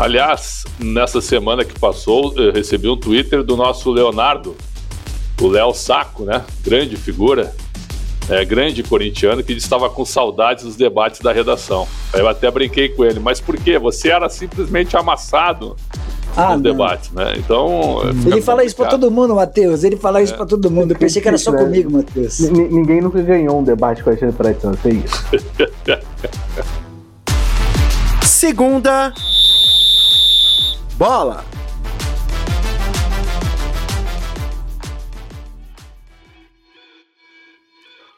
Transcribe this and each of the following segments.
Aliás, nessa semana que passou, eu recebi um Twitter do nosso Leonardo, o Léo Saco, né? Grande figura, é, grande corintiano, que estava com saudades dos debates da redação. Aí eu até brinquei com ele, mas por quê? Você era simplesmente amassado ah, nos debates, né? Então. Ele fala isso pra todo mundo, Matheus. Ele fala isso é. pra todo mundo. Eu pensei que era só comigo, Matheus. Ninguém nunca ganhou um debate com a gente para não sei isso. Segunda bola.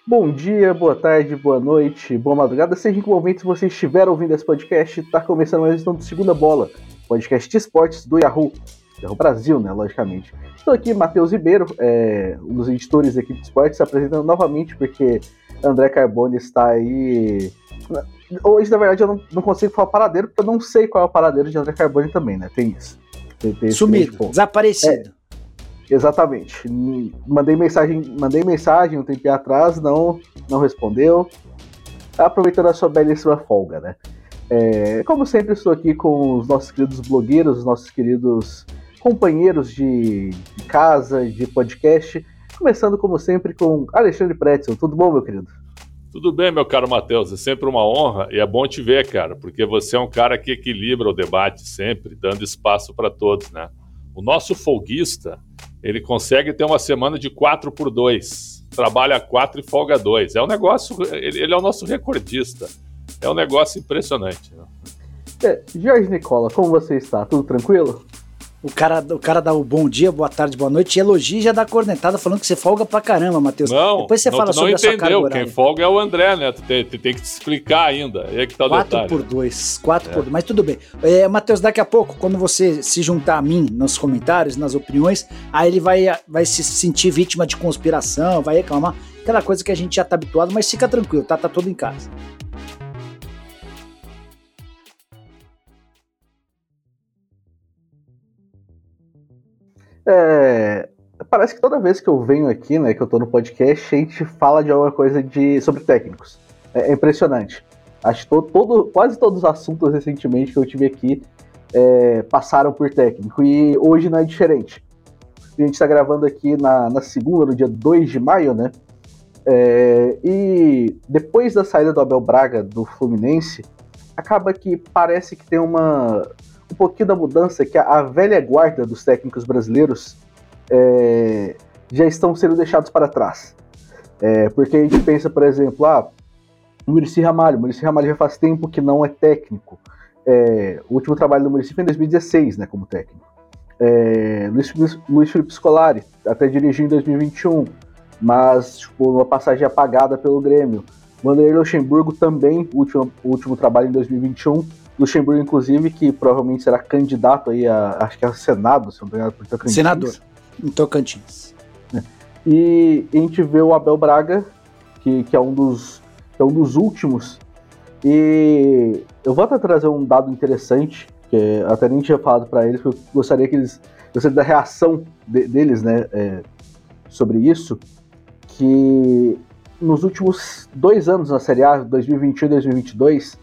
Bom dia, boa tarde, boa noite, boa madrugada, seja em que momento você estiver ouvindo esse podcast, está começando mais edição do Segunda Bola, podcast de esportes do Yahoo, Yahoo Brasil, né, logicamente. Estou aqui, Matheus Ribeiro, é, um dos editores da equipe de esportes, se apresentando novamente, porque André Carbone está aí Hoje, na verdade, eu não, não consigo falar paradeiro, porque eu não sei qual é o paradeiro de André Carbone também, né? Tem isso. Tem, tem Sumido, desaparecido. É, exatamente. Mandei mensagem, mandei mensagem um tempo atrás, não, não respondeu. Aproveitando a sua belíssima folga, né? É, como sempre, estou aqui com os nossos queridos blogueiros, os nossos queridos companheiros de, de casa, de podcast. Começando, como sempre, com Alexandre Pretzel. Tudo bom, meu querido? Tudo bem, meu caro Matheus, é sempre uma honra e é bom te ver, cara, porque você é um cara que equilibra o debate sempre, dando espaço para todos, né? O nosso folguista, ele consegue ter uma semana de 4 por 2, trabalha 4 e folga 2. É um negócio, ele, ele, é o nosso recordista. É um negócio impressionante. Né? É, Jorge Nicola, como você está? Tudo tranquilo? O cara, o cara dá o bom dia, boa tarde, boa noite, e elogia e já dá cornetada falando que você folga pra caramba, Matheus. Não, Depois você não, fala sobre não entendeu. a sua carga Quem folga é o André, né? Tu tem, tu tem que te explicar ainda. É que tá o 4 detalhe. por 2, 4 é. por 2, mas tudo bem. É, Matheus, daqui a pouco, quando você se juntar a mim nos comentários, nas opiniões, aí ele vai, vai se sentir vítima de conspiração, vai reclamar, aquela coisa que a gente já tá habituado, mas fica tranquilo, tá? Tá todo em casa. É, parece que toda vez que eu venho aqui, né, que eu tô no podcast, a gente fala de alguma coisa de, sobre técnicos. É, é impressionante. Acho que todo, quase todos os assuntos recentemente que eu tive aqui é, passaram por técnico. E hoje não é diferente. A gente está gravando aqui na, na, segunda, no dia 2 de maio, né? É, e depois da saída do Abel Braga do Fluminense, acaba que parece que tem uma, um pouquinho da mudança que a, a velha guarda dos técnicos brasileiros é, já estão sendo deixados para trás. É, porque a gente pensa, por exemplo, ah, Murici Ramalho. Murici Ramalho já faz tempo que não é técnico. É, o último trabalho do foi em 2016, né, como técnico. É, Luiz, Luiz Felipe Scolari até dirigiu em 2021, mas tipo, uma passagem apagada pelo Grêmio. Vanderlei Luxemburgo também, último, último trabalho em 2021, Luxemburgo, inclusive, que provavelmente será candidato aí a, acho que é Senado, se não me engano, por Tocantins. Senador, em Tocantins. É. E a gente vê o Abel Braga, que, que é um dos é um dos últimos. E eu vou até trazer um dado interessante, que até nem tinha falado para eles, porque eu gostaria que eles gostaria da reação de, deles, né, é, sobre isso, que nos últimos dois anos na Série A, 2021 e 2022,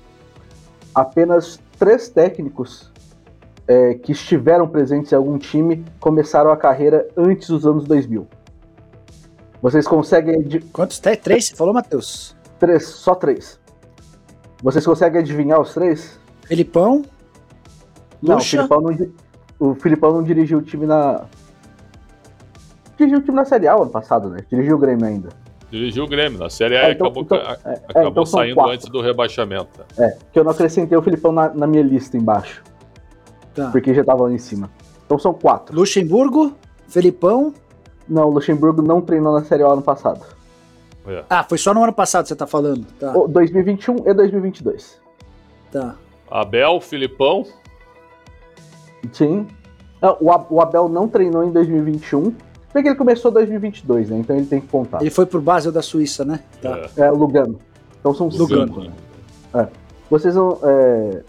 apenas três técnicos é, que estiveram presentes em algum time começaram a carreira antes dos anos 2000. Vocês conseguem. Quantos? Três? Você falou, Matheus? Três, só três. Vocês conseguem adivinhar os três? Felipão? Não, o Filipão não, o Filipão não dirigiu o time na. Dirigiu o time na Série A ano passado, né? Dirigiu o Grêmio ainda. Dirigiu o Grêmio. Na Série A é, então, acabou, então, é, acabou então saindo quatro. antes do rebaixamento. É, que eu não acrescentei o Filipão na, na minha lista embaixo. Tá. Porque já tava lá em cima. Então são quatro. Luxemburgo, Felipão. Não, o Luxemburgo não treinou na Série A ano passado. É. Ah, foi só no ano passado que você tá falando. Tá. O 2021 e 2022. Tá. Abel, Filipão. Sim. O Abel não treinou em 2021 porque ele começou em 2022, né? Então ele tem que contar. Ele foi pro Basel da Suíça, né? Tá. É, Lugano. Então são Lugano. cinco. Né? É. Vocês vão. É...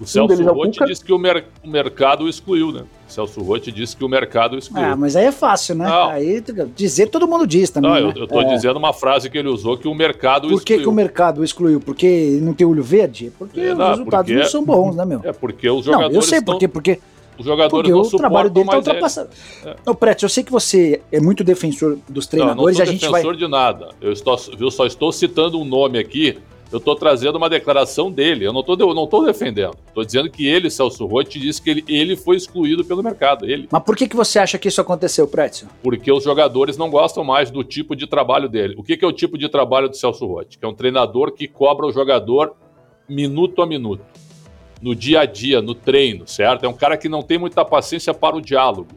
O Celso um Rotti disse que o, mer o, mercado excluiu, né? O Celso Rotti disse que o mercado excluiu. Ah, mas aí é fácil, né? Não. Aí dizer todo mundo diz também. Não, né? eu, eu tô é. dizendo uma frase que ele usou que o mercado Por que, que o mercado excluiu? Porque não tem olho verde? Porque é, não, os resultados porque, não são bons, né, meu? É porque os jogadores. Não, eu sei por quê, porque. Os jogadores porque o trabalho dele tá ultrapassado. É. Preto, eu sei que você é muito defensor dos treinadores. Não, não sou a gente defensor vai... de nada. Eu, estou, eu só estou citando um nome aqui eu estou trazendo uma declaração dele. Eu não estou não tô defendendo. Estou dizendo que ele, Celso Rotti, disse que ele, ele foi excluído pelo mercado. Ele. Mas por que, que você acha que isso aconteceu, Prétio? Porque os jogadores não gostam mais do tipo de trabalho dele. O que, que é o tipo de trabalho do Celso Rotti? Que é um treinador que cobra o jogador minuto a minuto. No dia a dia, no treino, certo? É um cara que não tem muita paciência para o diálogo.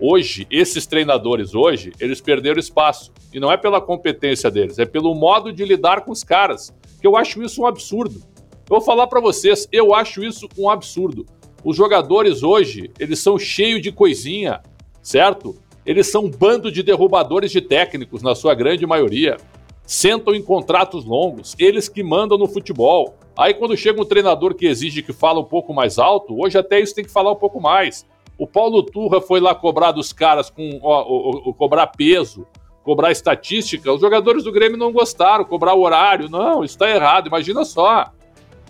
Hoje, esses treinadores hoje, eles perderam espaço. E não é pela competência deles, é pelo modo de lidar com os caras que eu acho isso um absurdo. Eu vou falar para vocês, eu acho isso um absurdo. Os jogadores hoje, eles são cheios de coisinha, certo? Eles são um bando de derrubadores de técnicos, na sua grande maioria. Sentam em contratos longos, eles que mandam no futebol. Aí quando chega um treinador que exige que fala um pouco mais alto, hoje até isso tem que falar um pouco mais. O Paulo Turra foi lá cobrar dos caras com ó, ó, ó, cobrar peso, cobrar estatística, os jogadores do Grêmio não gostaram, cobrar horário. Não, está errado, imagina só.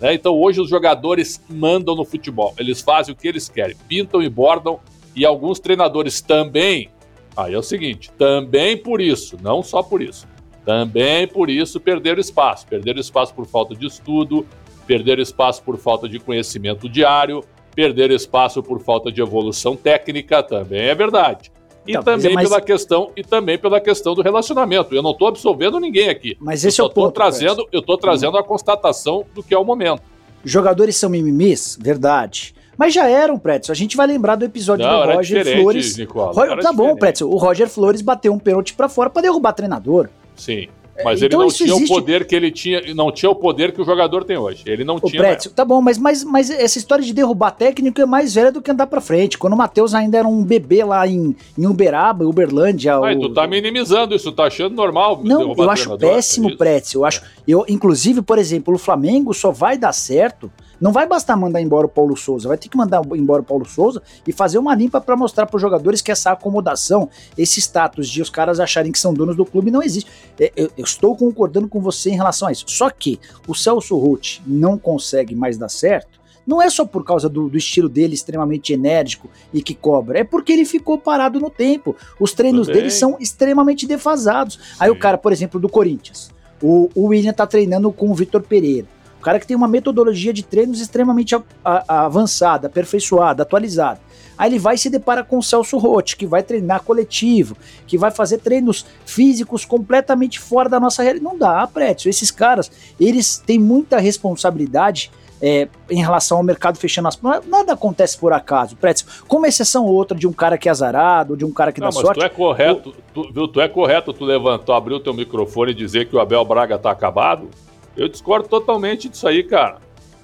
Né? Então hoje os jogadores mandam no futebol, eles fazem o que eles querem, pintam e bordam, e alguns treinadores também. Aí é o seguinte, também por isso, não só por isso, também por isso perderam espaço. Perderam espaço por falta de estudo, perderam espaço por falta de conhecimento diário, perderam espaço por falta de evolução técnica, também é verdade e então, também mas... pela questão e também pela questão do relacionamento. Eu não estou absolvendo ninguém aqui. Mas esse eu é o ponto. Trazendo, eu estou trazendo a constatação do que é o momento. Jogadores são mimimis, verdade. Mas já eram, Pretzel. A gente vai lembrar do episódio não, do Roger Flores. Nicola, Ro... Tá diferente. bom, Pretzel. O Roger Flores bateu um pênalti para fora para derrubar treinador. Sim. Mas então, ele não tinha existe... o poder que ele tinha, não tinha o poder que o jogador tem hoje. Ele não o tinha. Pretzel, tá bom, mas, mas, mas essa história de derrubar técnico é mais velha do que andar pra frente. Quando o Matheus ainda era um bebê lá em, em Uberaba, Uberlândia. Mas o... tu tá minimizando isso, tá achando normal. Não, eu acho péssimo, é Pretzel. Eu acho. Eu, inclusive, por exemplo, o Flamengo só vai dar certo não vai bastar mandar embora o Paulo Souza, vai ter que mandar embora o Paulo Souza e fazer uma limpa para mostrar para os jogadores que essa acomodação, esse status de os caras acharem que são donos do clube não existe. É, eu, eu estou concordando com você em relação a isso. Só que o Celso Roth não consegue mais dar certo não é só por causa do, do, estilo dele extremamente enérgico e que cobra, é porque ele ficou parado no tempo. Os treinos dele são extremamente defasados. Sim. Aí o cara, por exemplo, do Corinthians, o, o William tá treinando com o Vitor Pereira. O cara que tem uma metodologia de treinos extremamente a, a, avançada, aperfeiçoada, atualizada. Aí ele vai e se depara com o Celso Rotti, que vai treinar coletivo, que vai fazer treinos físicos completamente fora da nossa realidade. Não dá, Prétio. Esses caras, eles têm muita responsabilidade é, em relação ao mercado fechando as portas. Nada acontece por acaso, Prétio. Como exceção ou outra de um cara que é azarado, de um cara que não, dá mas sorte. Tu é correto, tu, viu, tu é correto, tu levantou, abriu teu microfone e dizer que o Abel Braga tá acabado? Eu discordo totalmente disso aí, cara.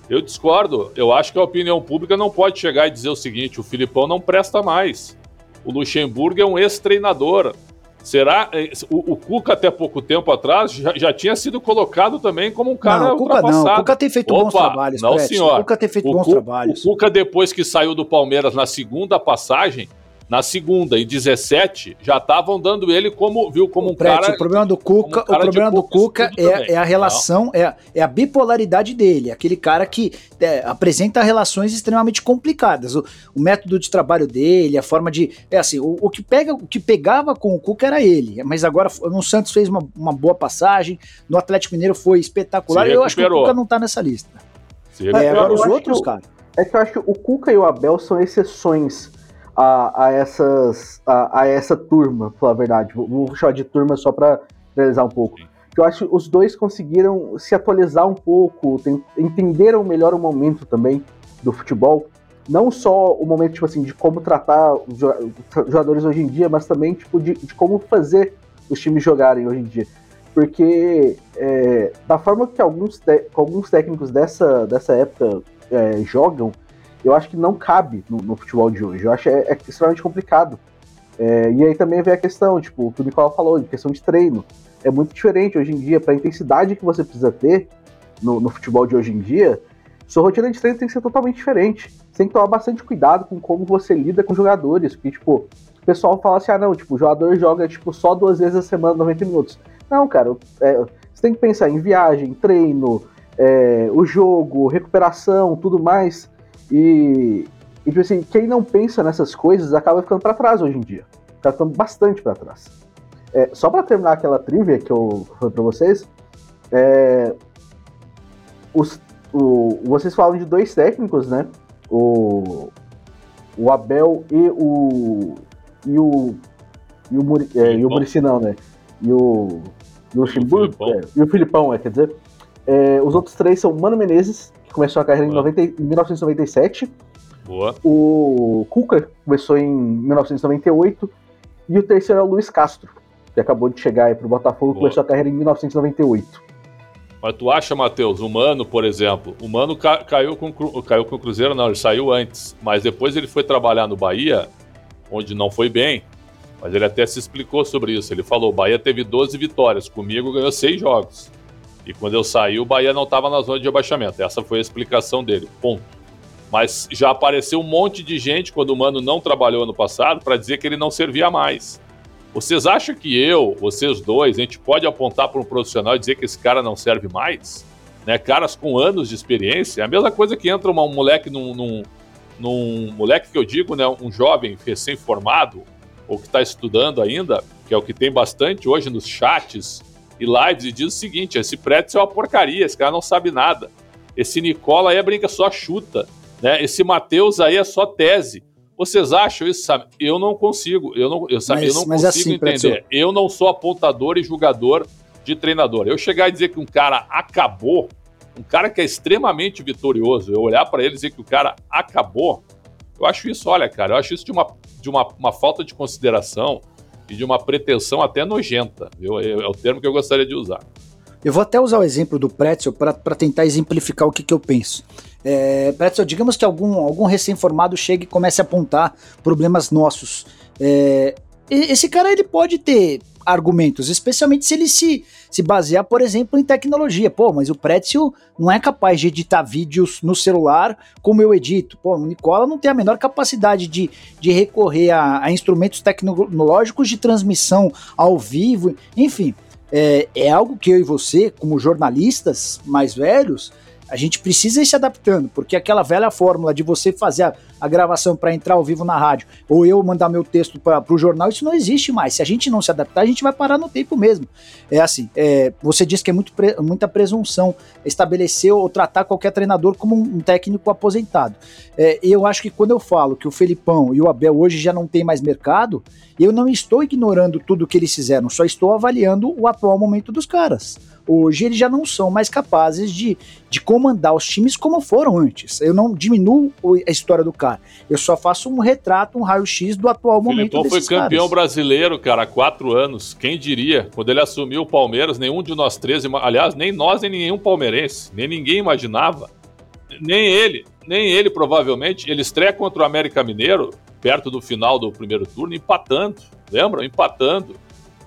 Eu discordo. Eu acho que a opinião pública não pode chegar e dizer o seguinte: o Filipão não presta mais. O Luxemburgo é um ex-treinador. Será? Eh, o, o, Cuca, até pouco tempo atrás, já, já, tinha sido colocado também como um cara não, o Cuca não. O Cuca tem feito Opa, bons trabalhos, Não, senhor. O Cuca tem feito o bons Cu, trabalhos. O Cuca, depois que saiu do Palmeiras na segunda passagem, na segunda, em 17, já estavam dando ele como, viu, como um Prete, cara. O problema do Cuca, um o problema do Cuca é, é, a relação, é, é, a bipolaridade dele. Aquele cara que é, apresenta relações extremamente complicadas. O, o, método de trabalho dele, a forma de. É assim, o, o, que pega, o que pegava com o Cuca era ele. Mas agora no Santos fez uma, uma boa passagem, no Atlético Mineiro foi espetacular. Eu acho que o Cuca não tá nessa lista. É, agora os outros, cara. É que eu acho que o Cuca e o Abel são exceções a, a, essas, a, a, essa turma, pra falar a verdade. Vou, chamar de turma só para realizar um pouco. Eu acho que os dois conseguiram se atualizar um pouco, tem, entenderam melhor o momento também do futebol. Não só o momento, tipo assim, de como tratar os jogadores hoje em dia, mas também, tipo, de, de como fazer os times jogarem hoje em dia. Porque é, da forma que alguns, alguns técnicos dessa, dessa época é, jogam, eu acho que não cabe no, no futebol de hoje. Eu acho é, é extremamente complicado. É, e aí também vem a questão, tipo, o que o Nicolau falou, de questão de treino. É muito diferente hoje em dia, para a intensidade que você precisa ter no, no, futebol de hoje em dia, sua rotina de treino tem que ser totalmente diferente. Você tem que tomar bastante cuidado com como você lida com jogadores, porque, tipo, o pessoal fala assim, ah, não, tipo, o jogador joga, tipo, só duas vezes a semana, 90 minutos. Não, cara, é, você tem que pensar em viagem, treino, é, o jogo, recuperação, tudo mais. E, e, tipo assim, quem não pensa nessas coisas acaba ficando para trás hoje em dia. Tá ficando bastante para trás. É, só para terminar aquela trivia que eu falei pra vocês, é, os, o, vocês falam de dois técnicos, né? O, o Abel e o. E o. E o, Muri, é, e o Murici não, né? E o. E o Luxemburgo. É, e o Filipão, é, quer dizer. É, os outros três são Mano Menezes, que começou a carreira em, 90, em 1997. Boa. O Cuca começou em 1998. E o terceiro é o Luiz Castro, que acabou de chegar aí pro Botafogo, Boa. começou a carreira em 1998. Mas tu acha, Matheus, o Mano, por exemplo, o Mano ca caiu, com, caiu com o Cruzeiro, não, ele saiu antes. Mas depois ele foi trabalhar no Bahia, onde não foi bem. Mas ele até se explicou sobre isso. Ele falou: o Bahia teve 12 vitórias, comigo ganhou 6 jogos. E quando eu saí, o Bahia não estava na zona de abaixamento. Essa foi a explicação dele. Ponto. Mas já apareceu um monte de gente quando o Mano não trabalhou ano passado para dizer que ele não servia mais. Vocês acham que eu, vocês dois, a gente pode apontar para um profissional e dizer que esse cara não serve mais? Né? Caras com anos de experiência. É a mesma coisa que entra um moleque num, num, num moleque que eu digo, né? Um jovem recém-formado ou que está estudando ainda, que é o que tem bastante hoje nos chats e lives, e diz o seguinte: esse Pretzel é uma porcaria, esse cara não sabe nada. Esse Nicola aí é brinca só chuta. Né? Esse Matheus aí é só tese. Vocês acham isso, sabe? Eu não consigo, eu não, eu, sabe, mas, eu não consigo assim, entender. Eu não sou apontador e julgador de treinador. Eu chegar e dizer que um cara acabou, um cara que é extremamente vitorioso, eu olhar para ele e dizer que o cara acabou, eu acho isso, olha, cara, eu acho isso de uma, de uma, uma falta de consideração e de uma pretensão até nojenta. É, é o termo que eu gostaria de usar. Eu vou até usar o exemplo do Pretzel para tentar exemplificar o que, que eu penso. É, Pretzel, digamos que algum, algum recém-formado chegue e comece a apontar problemas nossos. É, esse cara ele pode ter argumentos, especialmente se ele se, se basear, por exemplo, em tecnologia. Pô, mas o Pretzel não é capaz de editar vídeos no celular como eu edito. Pô, o Nicola não tem a menor capacidade de, de recorrer a, a instrumentos tecnológicos de transmissão ao vivo, enfim. É, é algo que eu e você, como jornalistas mais velhos, a gente precisa ir se adaptando, porque aquela velha fórmula de você fazer a, a gravação para entrar ao vivo na rádio, ou eu mandar meu texto para o jornal, isso não existe mais. Se a gente não se adaptar, a gente vai parar no tempo mesmo. É assim, é, você disse que é muito pre, muita presunção estabelecer ou tratar qualquer treinador como um, técnico aposentado. É, eu acho que quando eu falo que o Felipão e o Abel hoje já não tem mais mercado, eu não estou ignorando tudo que eles fizeram, só estou avaliando o atual momento dos caras hoje eles já não são mais capazes de, de comandar os times como foram antes. Eu não diminuo a história do cara. Eu só faço um retrato, um raio-x do atual momento Filipão foi campeão caras. brasileiro, cara, há quatro anos. Quem diria? Quando ele assumiu o Palmeiras, nenhum de nós três, aliás, nem nós, nem nenhum palmeirense, nem ninguém imaginava. Nem ele, nem ele provavelmente. Ele estreia contra o América Mineiro, perto do final do primeiro turno, empatando. Lembram? Empatando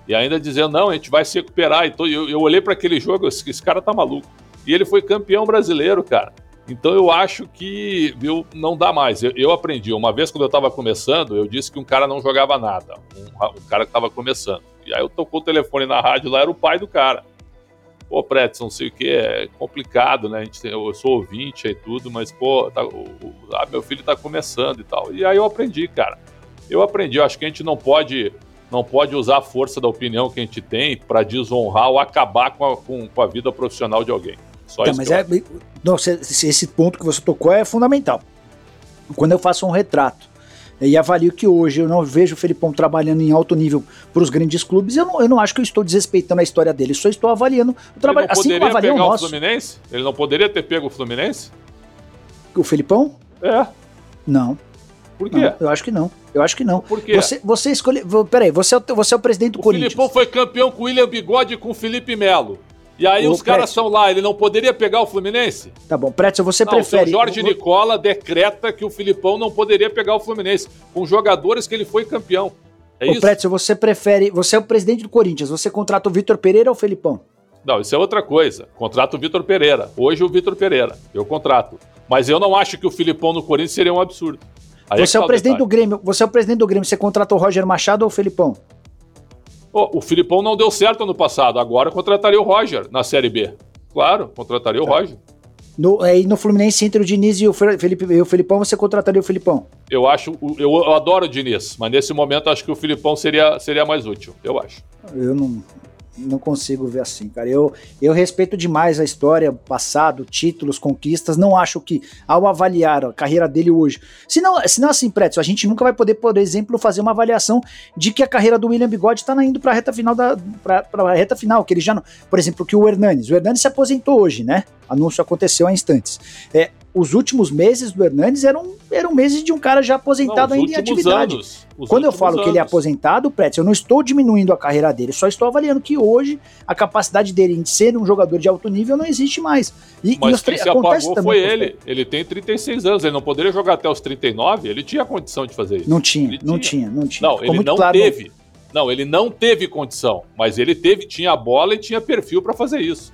e ainda dizendo, não, a gente vai se recuperar. Então, eu, eu olhei para aquele jogo, esse, esse cara tá maluco. E ele foi campeão brasileiro, cara. Então eu acho que viu, não dá mais. Eu, eu aprendi. Uma vez quando eu estava começando, eu disse que um cara não jogava nada. Um, um cara que estava começando. E aí eu tocou o telefone na rádio lá, era o pai do cara. Pô, Pretz, não sei o que, é complicado, né? A gente, eu sou ouvinte e tudo, mas, pô, tá, o, o, ah, meu filho está começando e tal. E aí eu aprendi, cara. Eu aprendi. Eu acho que a gente não pode não pode usar a força da opinião que a gente tem para desonrar ou acabar com a, com, com a, vida profissional de alguém. Só mas é, não, esse ponto que você tocou é fundamental. Quando eu faço um retrato e avalio que hoje eu não vejo o Felipão trabalhando em alto nível para os grandes clubes, eu não, eu não acho que eu estou desrespeitando a história dele, só estou avaliando o trabalho. Assim como avalia o nosso. O Fluminense? Ele não poderia ter pego o Fluminense? O Felipão? É. Não. Por quê? Não, eu acho que não. Eu acho que não. Por quê? Você, você escolheu. Peraí, você é o, você é o presidente do o Corinthians. O Filipão foi campeão com o William Bigode e com o Felipe Melo. E aí os caras são lá, ele não poderia pegar o Fluminense? Tá bom, Pretzel, você não, prefere... O Jorge Nicola decreta que o Filipão não poderia pegar o Fluminense, com jogadores que ele foi campeão. É Ô, isso? Pretzel, você prefere... Você é o presidente do Corinthians, você contrata o Vitor Pereira ou o Felipão? Não, isso é outra coisa. Contrato o Vitor Pereira. Hoje o Vitor Pereira. Eu contrato. Mas eu não acho que o Filipão no Corinthians seria um absurdo. Aí você é, é o presidente do Grêmio. Você é o presidente do Grêmio. Você contratou o Roger Machado ou o Filipão? Oh, o Filipão não deu certo ano passado. Agora contrataria o Roger na Série B. Claro, contrataria o tá. Roger. No, aí no Fluminense, entre o Diniz e o, Felipe, e o Filipão, você contrataria o Filipão? Eu acho, eu, eu adoro o Diniz, mas nesse momento acho que o Filipão seria, seria mais útil, eu acho. Eu não, não consigo ver assim, cara. Eu, eu respeito demais a história, passado, títulos, conquistas. Não acho que, ao avaliar a carreira dele hoje. Se não, se não assim, Pretzel, a gente nunca vai poder, por exemplo, fazer uma avaliação de que a carreira do William Bigode está indo para a reta final da. Pra, pra reta final, que ele já não. Por exemplo, que o Hernanes. O Hernanes se aposentou hoje, né? Anúncio aconteceu há instantes. É, os últimos meses do Hernandes eram, eram meses de um cara já aposentado não, ainda em atividade. Anos, Quando eu falo anos. que ele é aposentado, Pretz, eu não estou diminuindo a carreira dele, só estou avaliando que hoje a capacidade dele de ser um jogador de alto nível não existe mais. E, Mas e quem se apagou foi ele. Ele tem 36 anos, ele não poderia jogar até os 39, ele tinha condição de fazer isso. Não tinha, ele não tinha, não tinha. Não, Ficou ele não claro teve. No... Não, ele não teve condição, mas ele teve, tinha a bola e tinha perfil para fazer isso.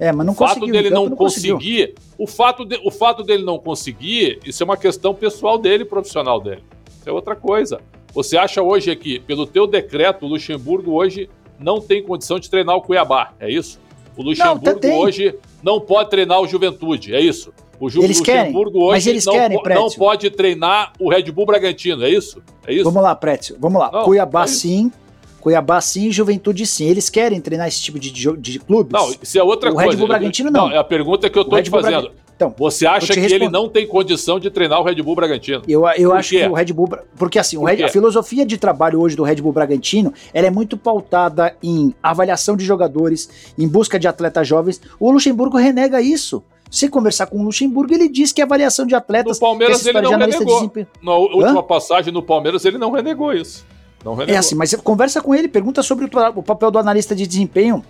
É, mas não o fato dele não, não conseguir, o fato, de, o fato dele não conseguir, isso é uma questão pessoal dele, profissional dele. Isso é outra coisa. Você acha hoje aqui, pelo teu decreto, o Luxemburgo hoje não tem condição de treinar o Cuiabá, é isso? O Luxemburgo não, hoje não pode treinar o Juventude, é isso? O Ju, eles Luxemburgo querem, hoje eles não, querem, não pode treinar o Red Bull Bragantino, é isso? É isso? Vamos lá, Prétio, vamos lá. Não, Cuiabá é sim, Cuiabá sim, Juventude sim. Eles querem treinar esse tipo de, de, de clubes? Não, isso é outra o coisa. O Red Bull Bragantino não. não. É a pergunta que eu tô te fazendo. Então, você acha que ele não tem condição de treinar o Red Bull Bragantino? Eu, eu acho que o Red Bull. Porque assim, Por Red, a filosofia de trabalho hoje do Red Bull Bragantino ela é muito pautada em avaliação de jogadores, em busca de atletas jovens. O Luxemburgo renega isso. Se conversar com o Luxemburgo, ele diz que a avaliação de atletas. No Palmeiras ele não renegou. De Na última Hã? passagem no Palmeiras ele não renegou isso. É assim, mas conversa com ele, pergunta sobre o, papel do analista de desempenho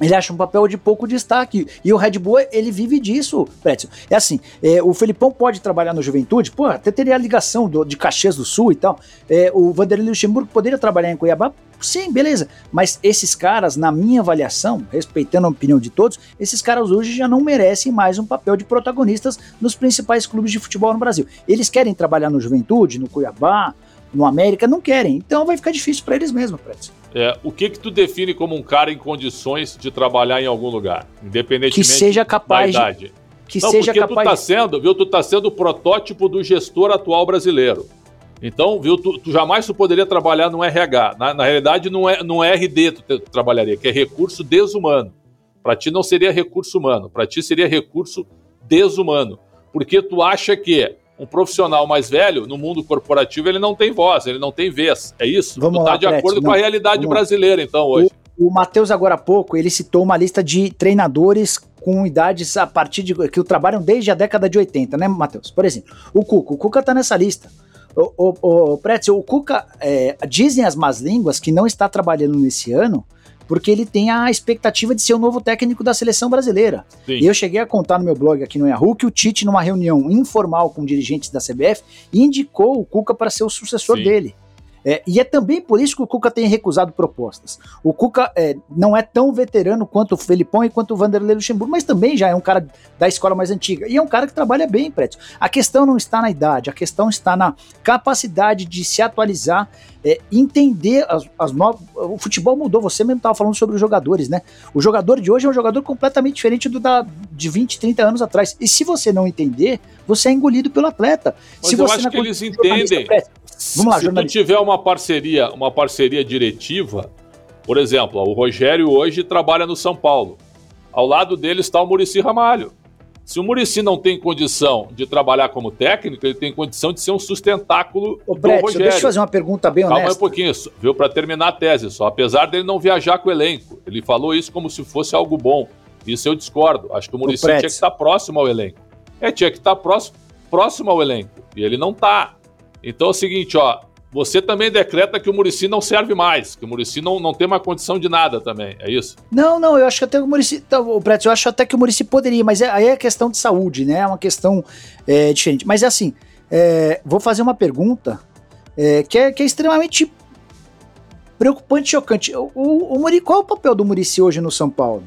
ele acha um papel de pouco destaque. E o Red Bull, ele vive disso, Pretzel. É assim, é, o Felipão pode trabalhar no Juventude, pô, até teria a ligação do, de Caxias do Sul e tal. É, o Vanderlei Luxemburgo poderia trabalhar em Cuiabá? Sim, beleza. Mas esses caras, na minha avaliação, respeitando a opinião de todos, esses caras hoje já não merecem mais um papel de protagonistas nos principais clubes de futebol no Brasil. Eles querem trabalhar no Juventude, no Cuiabá, no América, não querem. Então vai ficar difícil para eles mesmo, Pretzel. É, o que que tu define como um cara em condições de trabalhar em algum lugar, independentemente que seja capaz da idade? De, que Não, seja capaz. Tu tá sendo, viu? Tu tá sendo o protótipo do gestor atual brasileiro. Então, viu? Tu, tu jamais tu poderia trabalhar no RH. Na, na realidade, não é no é RD tu, tu trabalharia, que é recurso desumano. Para ti não seria recurso humano, para ti seria recurso desumano, porque tu acha que um profissional mais velho, no mundo corporativo, ele não tem voz, ele não tem vez. É isso? Vamos tá lá, de acordo não, com a realidade brasileira, então, hoje. O, o Matheus, agora há pouco, ele citou uma lista de treinadores com idades a partir de. que trabalham desde a década de 80, né, Matheus? Por exemplo, o Cuca. O Cuca tá nessa lista. O, o, o Pretzel, o Cuca, é, dizem as más línguas que não está trabalhando nesse ano porque ele tem a expectativa de ser o novo técnico da seleção brasileira. Sim. E eu cheguei a contar no meu blog aqui no Yahoo que o Tite, numa reunião informal com dirigentes da CBF, indicou o Cuca para ser o sucessor Sim. dele. É, e é também por isso que o Cuca tem recusado propostas. O Cuca é, não é tão veterano quanto o Felipão e quanto o Vanderlei Luxemburgo, mas também já é um cara da escola mais antiga. E é um cara que trabalha bem, Prédio. A questão não está na idade, a questão está na capacidade de se atualizar, é, entender as, as novas. O futebol mudou, você mesmo estava falando sobre os jogadores, né? O jogador de hoje é um jogador completamente diferente do da, de 20, 30 anos atrás. E se você não entender, você é engolido pelo atleta. Mas se eu acho que eles entendem. Vamos lá, Se tu tiver uma parceria, uma parceria diretiva, por exemplo, o Rogério hoje trabalha no São Paulo. Ao lado dele está o Murici Ramalho. Se o Murici não tem condição de trabalhar como técnico, ele tem condição de ser um sustentáculo Ô, do Brett, Rogério. Deixa eu fazer uma pergunta bem honesta. Calma um pouquinho, viu? Para terminar a tese só. Apesar dele não viajar com o elenco, ele falou isso como se fosse algo bom. Isso eu discordo. Acho que o Murici tinha que estar próximo ao elenco. É, tinha que estar próximo, próximo ao elenco. E ele não está. Então é o seguinte, ó, você também decreta que o Murici não serve mais, que o Murici não, não tem uma condição de nada também, é isso? Não, não, eu acho que até o Murici, o Preto, eu acho até que o Murici poderia, mas é, aí é questão de saúde, né? É uma questão é, diferente. Mas é assim, é, vou fazer uma pergunta é, que, é, que é extremamente preocupante e chocante. O, o, o qual é o papel do Murici hoje no São Paulo?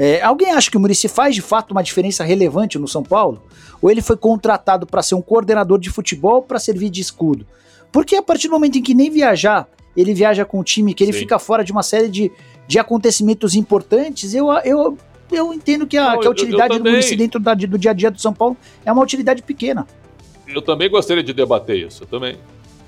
É, alguém acha que o Murici faz de fato uma diferença relevante no São Paulo? Ou ele foi contratado para ser um coordenador de futebol para servir de escudo? Porque a partir do momento em que nem viajar, ele viaja com o time, que ele Sim. fica fora de uma série de, de acontecimentos importantes, eu, eu, eu entendo que a, Não, que a utilidade eu, eu do Murici dentro da, do dia a dia do São Paulo é uma utilidade pequena. Eu também gostaria de debater isso, eu também.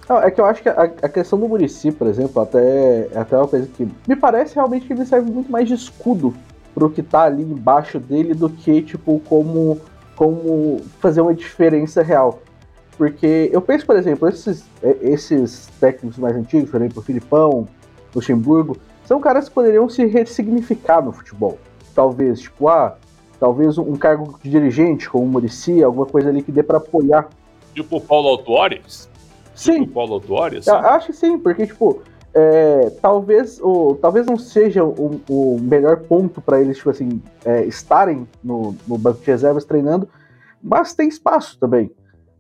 Não, é que eu acho que a, a questão do Murici, por exemplo, até é até uma coisa que me parece realmente que ele serve muito mais de escudo pro que tá ali embaixo dele do que, tipo, como, como fazer uma diferença real. Porque eu penso, por exemplo, esses, é, esses técnicos mais antigos, por exemplo, o Filipão, Luxemburgo, são caras que poderiam se ressignificar no futebol. Talvez, tipo, ah, talvez um cargo de dirigente, como o Murici, alguma coisa ali que dê para apoiar. Tipo o Paulo Autuori? Sim. Tipo o Paulo Autuori? Assim? Acho que sim, porque, tipo, é, talvez, o, talvez não seja o, o melhor ponto para eles, tipo assim, é, estarem no, no banco de reservas treinando, mas tem espaço também.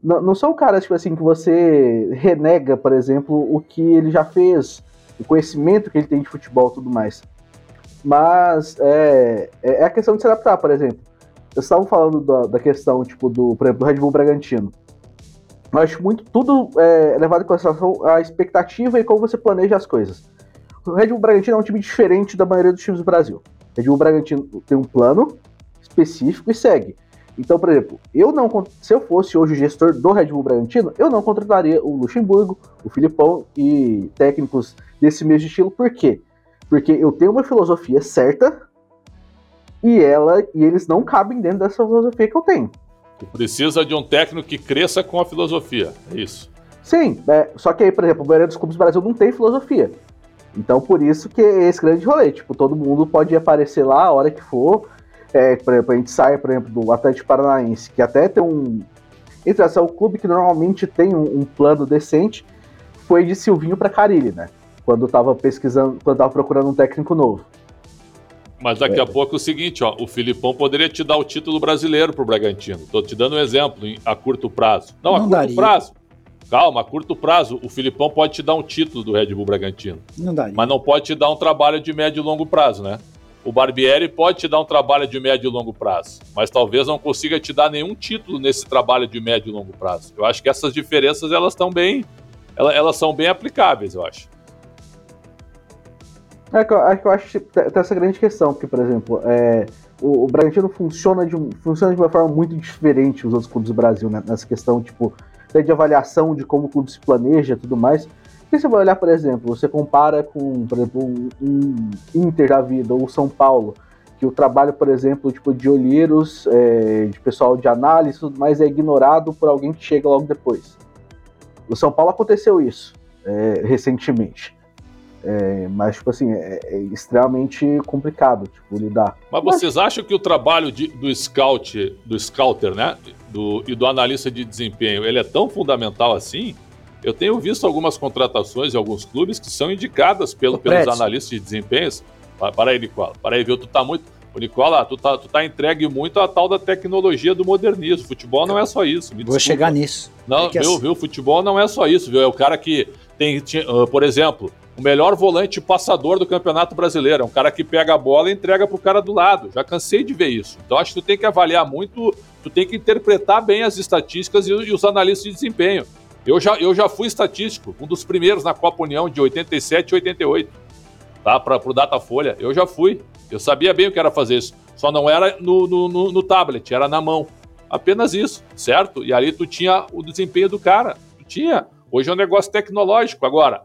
Não, não são caras, tipo assim, que você renega, por exemplo, o que ele já fez, o conhecimento que ele tem de futebol tudo mais. Mas é, é, é a questão de se adaptar, por exemplo. Vocês estavam falando da, da questão, tipo, do, exemplo, do Red Bull Bragantino. Eu acho muito tudo é, levado em consideração a expectativa e como você planeja as coisas. O Red Bull Bragantino é um time diferente da maioria dos times do Brasil. O Red Bull Bragantino tem um plano específico e segue. Então, por exemplo, eu não se eu fosse hoje o gestor do Red Bull Bragantino, eu não contrataria o Luxemburgo, o Filipão e técnicos desse mesmo estilo. Por quê? Porque eu tenho uma filosofia certa e ela e eles não cabem dentro dessa filosofia que eu tenho. Precisa de um técnico que cresça com a filosofia, é isso. Sim, é, só que aí, por exemplo, a maioria dos clubes do Brasil não tem filosofia. Então, por isso que é esse grande rolê. Tipo, todo mundo pode aparecer lá a hora que for. É, por exemplo, a gente sai, por exemplo, do Atlético Paranaense, que até tem um. Entre é o clube que normalmente tem um, um plano decente, foi de Silvinho para Carilli, né? Quando tava pesquisando, quando tava procurando um técnico novo. Mas daqui é. a pouco é o seguinte, ó, o Filipão poderia te dar o título brasileiro pro Bragantino. Tô te dando um exemplo em, a curto prazo. Não, Não a curto daria. prazo. Calma, a curto prazo, o Filipão pode te dar um título do Red Bull Bragantino. Não daria. Mas não pode te dar um trabalho de médio e longo prazo, né? O Barbieri pode te dar um trabalho de médio e longo prazo, mas talvez não consiga te dar nenhum título nesse trabalho de médio e longo prazo. Eu acho que essas diferenças elas estão bem, elas, elas são bem aplicáveis, eu acho. É que eu, é que eu acho que tem essa grande questão, porque, por exemplo, é, o, o Bragantino funciona de, funciona de uma forma muito diferente dos outros clubes do Brasil, né? Nessa questão, tipo, de avaliação de como o clube se planeja e tudo mais. Porque você vai olhar, por exemplo, você compara com, por exemplo, um, um Inter da vida, ou São Paulo, que o trabalho, por exemplo, tipo, de olheiros, é, de pessoal de análise e tudo mais é ignorado por alguém que chega logo depois. O São Paulo aconteceu isso é, recentemente. É, mas, tipo assim, é, é, extremamente complicado, tipo, lidar. Mas vocês mas... acham que o trabalho de, do scout, do scouter, né, do, e do analista de desempenho, ele é tão fundamental assim? Eu tenho visto algumas contratações em alguns clubes que são indicadas pelo, pelos analistas de desempenhos. Para aí, Nicola. Para aí, viu? Tu tá muito. Ô, Nicola, tu tá, tu tá entregue muito à tal da tecnologia do modernismo. Futebol não é só isso. Vou desculpa. chegar nisso. Não, é viu, assim... viu? Futebol não é só isso, viu? É o cara que tem, uh, por exemplo, o melhor volante passador do Campeonato Brasileiro. É um cara que pega a bola e entrega pro cara do lado. Já cansei de ver isso. Então acho que tu tem que avaliar muito, tu tem que interpretar bem as estatísticas e, e os analistas de desempenho. Eu já, eu já fui estatístico, um dos primeiros na Copa União de 87 e 88, tá? Para o Datafolha. Eu já fui. Eu sabia bem o que era fazer isso. Só não era no, no, no, no tablet, era na mão. Apenas isso, certo? E ali tu tinha o desempenho do cara. Tu tinha. Hoje é um negócio tecnológico. Agora,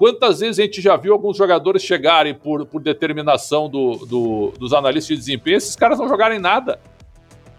Quantas vezes a gente já viu alguns jogadores chegarem por, por determinação do, do, dos analistas de desempenho, esses caras não jogarem nada.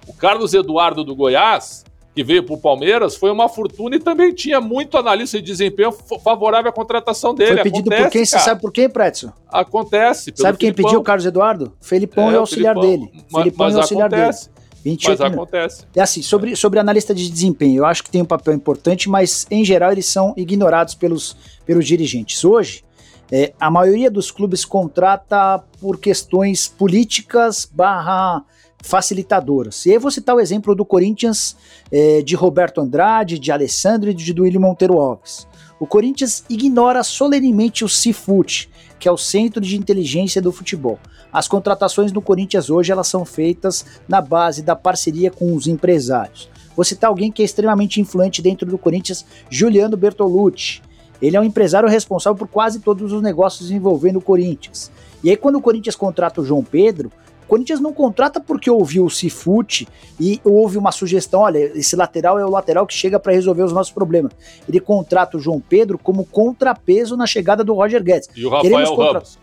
O Carlos Eduardo do Goiás, que veio para o Palmeiras, foi uma fortuna e também tinha muito analista de desempenho favorável à contratação dele. Foi pedido Acontece, por quem? Você sabe por quem, Pretzel? Acontece. Sabe quem Filipão. pediu o Carlos Eduardo? Felipão é, e o auxiliar Filipão. dele. Mas, Felipão mas e auxiliar acontece. dele. 28 mas acontece. É assim, sobre, sobre analista de desempenho, eu acho que tem um papel importante, mas em geral eles são ignorados pelos, pelos dirigentes. Hoje, é, a maioria dos clubes contrata por questões políticas barra facilitadoras. E aí vou citar o exemplo do Corinthians é, de Roberto Andrade, de Alessandro e de Duílio Monteiro Alves. O Corinthians ignora solenemente o CIFUT, que é o Centro de Inteligência do Futebol. As contratações no Corinthians hoje elas são feitas na base da parceria com os empresários. Vou citar alguém que é extremamente influente dentro do Corinthians, Juliano Bertolucci. Ele é um empresário responsável por quase todos os negócios envolvendo o Corinthians. E aí, quando o Corinthians contrata o João Pedro, Corinthians não contrata porque ouviu o Cifute e houve uma sugestão: olha, esse lateral é o lateral que chega para resolver os nossos problemas. Ele contrata o João Pedro como contrapeso na chegada do Roger Guedes. E o Rafael contra... Ramos.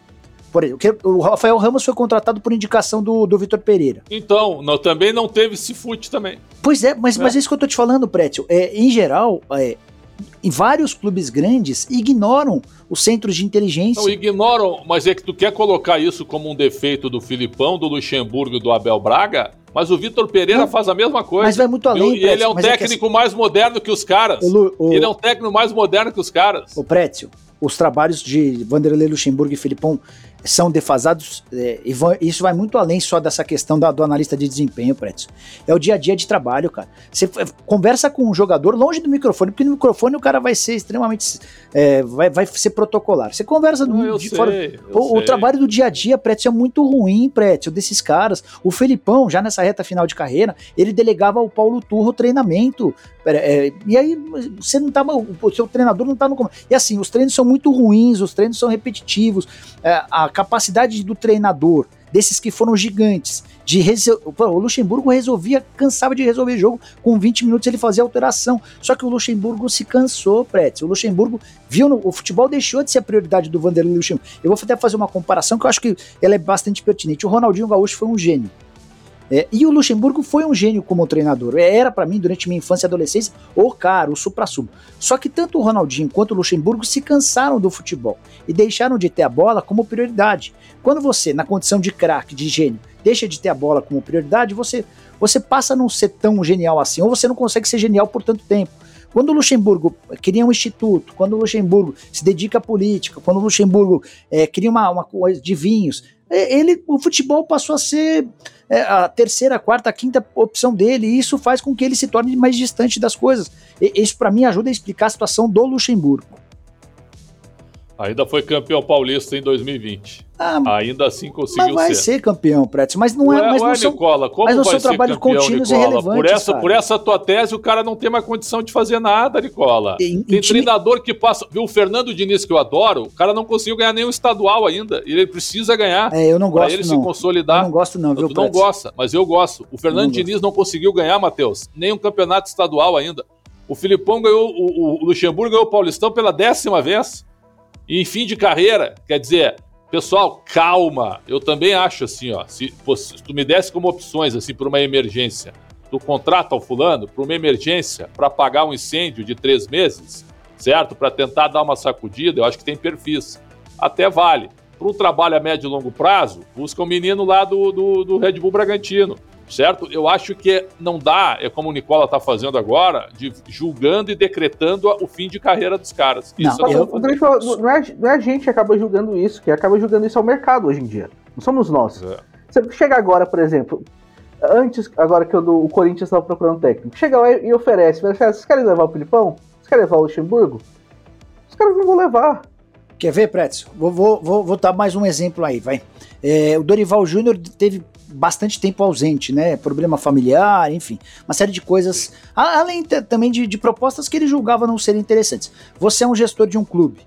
Por exemplo, o Rafael Ramos foi contratado por indicação do, do Vitor Pereira. Então, não, também não teve Cifute também. Pois é, mas é. mas é isso que eu tô te falando, Prétio. É, em geral, é, em vários clubes grandes ignoram os centros de inteligência. Não, ignoram, mas é que tu quer colocar isso como um defeito do Filipão, do Luxemburgo e do Abel Braga? Mas o Vitor Pereira não, faz a mesma coisa. Mas vai muito além. E ele é um técnico é que... mais moderno que os caras. O, o... Ele é um técnico mais moderno que os caras. O Prétio, os trabalhos de Vanderlei Luxemburgo e Filipão são defasados, é, e isso vai muito além só dessa questão da, do analista de desempenho, Prédio. É o dia a dia de trabalho, cara. Você conversa com um jogador longe do microfone, porque no microfone o cara vai ser extremamente. É, vai, vai ser protocolar. Você conversa do, de sei, fora. O, o, trabalho do dia a dia, Prédio, é muito ruim, Prédio, desses caras. O Felipão, já nessa reta final de carreira, ele delegava ao Paulo Turro treinamento. É, e aí você não tá. O seu treinador não tá no. E assim, os treinos são muito ruins, os treinos são repetitivos. É, a capacidade do treinador, desses que foram gigantes, de o Luxemburgo resolvia, cansava de resolver jogo, com 20 minutos ele fazia alteração. Só que o Luxemburgo se cansou, Pretz. O Luxemburgo viu no, o futebol deixou de ser a prioridade do Vanderlei Luxemburgo. Eu vou até fazer uma comparação que eu acho que ela é bastante pertinente. O Ronaldinho Gaúcho foi um gênio. É, e o Luxemburgo foi um gênio como treinador. É, era para mim, durante minha infância e adolescência, o cara, o supra-sumo. Só que tanto o Ronaldinho quanto o Luxemburgo se cansaram do futebol e deixaram de ter a bola como prioridade. Quando você, na condição de craque, de gênio, deixa de ter a bola como prioridade, você, você passa a não ser tão genial assim, ou você não consegue ser genial por tanto tempo. Quando o Luxemburgo cria um instituto, quando o Luxemburgo se dedica à política, quando o Luxemburgo é, cria uma, uma coisa de vinhos, é, ele, o futebol passou a ser é, a terceira, a quarta, a quinta opção dele, e isso faz com que ele se torne mais distante das coisas. E, isso, para mim, ajuda a explicar a situação do Luxemburgo. Ainda foi campeão paulista em 2020. Ah, Ainda assim conseguiu mas vai ser. ser campeão, Pretz, mas não é, mas ué, não são, Nicola, como mas não vai são trabalhos campeão, contínuos Nicola? e relevantes. Por essa, cara. por essa tua tese, o cara não tem mais condição de fazer nada, Nicola. Em- tem time- treinador que passa. Viu o Fernando Diniz, que eu adoro, o cara não conseguiu ganhar nenhum estadual ainda. E ele precisa ganhar. É, eu não Pra gosto ele não. se Eu consolidar. não gosto não, viu, Tu não gosta, mas eu gosto. O Fernando não Diniz não conseguiu ganhar, Matheus, nem um campeonato estadual ainda. O Filipão ganhou, o, o Luxemburgo ganhou o Paulistão pela décima vez. E em fim de carreira, quer dizer, pessoal, calma. Eu também acho assim, ó. Se, se tu me desse como opções, assim, para uma emergência, tu contrata o fulano para uma emergência, para apagar um incêndio de três meses, certo? Para tentar dar uma sacudida, eu acho que tem perfis. Até vale. Para um trabalho a médio e longo prazo, busca um menino lá do, do, do Red Bull Bragantino, certo? Eu acho que não dá, é como o Nicola está fazendo agora, de julgando e decretando o fim de carreira dos caras. Não, Isso eu- o grande problema não é, não é a gente que acaba julgando isso, que acaba julgando isso é o mercado hoje em dia. Não somos nós. É. Você chega agora, por exemplo, antes, agora que o, do- o Corinthians estava procurando técnico, chega lá e oferece, assim, "Ah, vocês querem levar o Filipão? Vocês querem levar o Luxemburgo? Os caras não vão levar. Quer ver, Pretz? Vou, vou, vou, vou dar mais um exemplo aí, vai. É, o Dorival Júnior teve bastante tempo ausente, né? Problema familiar, enfim, uma série de coisas, além também de, de propostas que ele julgava não serem interessantes. Você é um gestor de um clube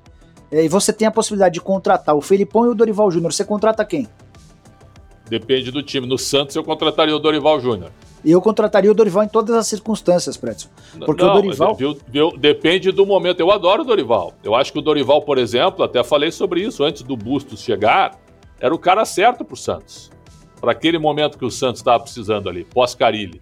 é, e você tem a possibilidade de contratar o Felipão e o Dorival Júnior. Você contrata quem? Depende do time. No Santos eu contrataria o Dorival Júnior. Eu contrataria o Dorival em todas as circunstâncias, Pretz. Porque o Não, Dorival- viu- viu- depende do momento. Eu adoro o Dorival. Eu acho que o Dorival, por exemplo, até falei sobre isso antes do Bustos chegar, era o cara certo pro Santos. Para aquele momento que o Santos estava precisando ali, pós-Carilli.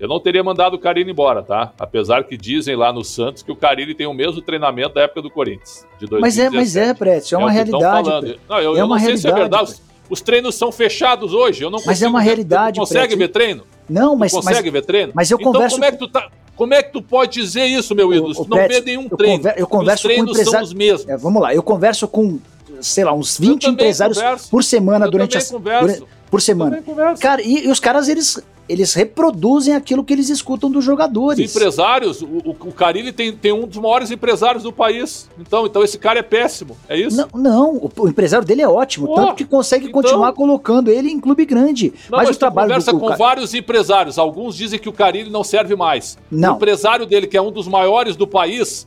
Eu não teria mandado o Carilli embora, tá? Apesar que dizem lá no Santos que o Carilli tem o mesmo treinamento da época do Corinthians, de 2017. Mas é, mas é, Pretz, é uma tão realidade. Não, eu, É eu não sei se é verdade. Os, os treinos são fechados hoje. Eu não Mas é uma ver- realidade, Tu consegue Pretz. ver treino? Não, mas, tu mas consegue ver treino? mas eu então, converso como é que tu tá. Como é que tu pode dizer isso, meu ídolo? Tu não vê nenhum treino. conver- eu Os converso com treinos empresário- são os mesmos. É, vamos lá, eu converso com, sei lá, uns 20 também empresários converso. por semana Eu durante converso. durante- por semana. Também converso. Cara, e, e os caras eles eles reproduzem aquilo que eles escutam dos jogadores. Os empresários, o, o Carilli tem, tem um dos maiores empresários do país. Então, então esse cara é péssimo, é isso? Não, não o, o empresário dele é ótimo, oh, tanto que consegue então... continuar colocando ele em clube grande. Não, mas, mas o trabalho conversa do, com vários empresários, alguns dizem que o Carilli não serve mais. Não. O empresário dele, que é um dos maiores do país,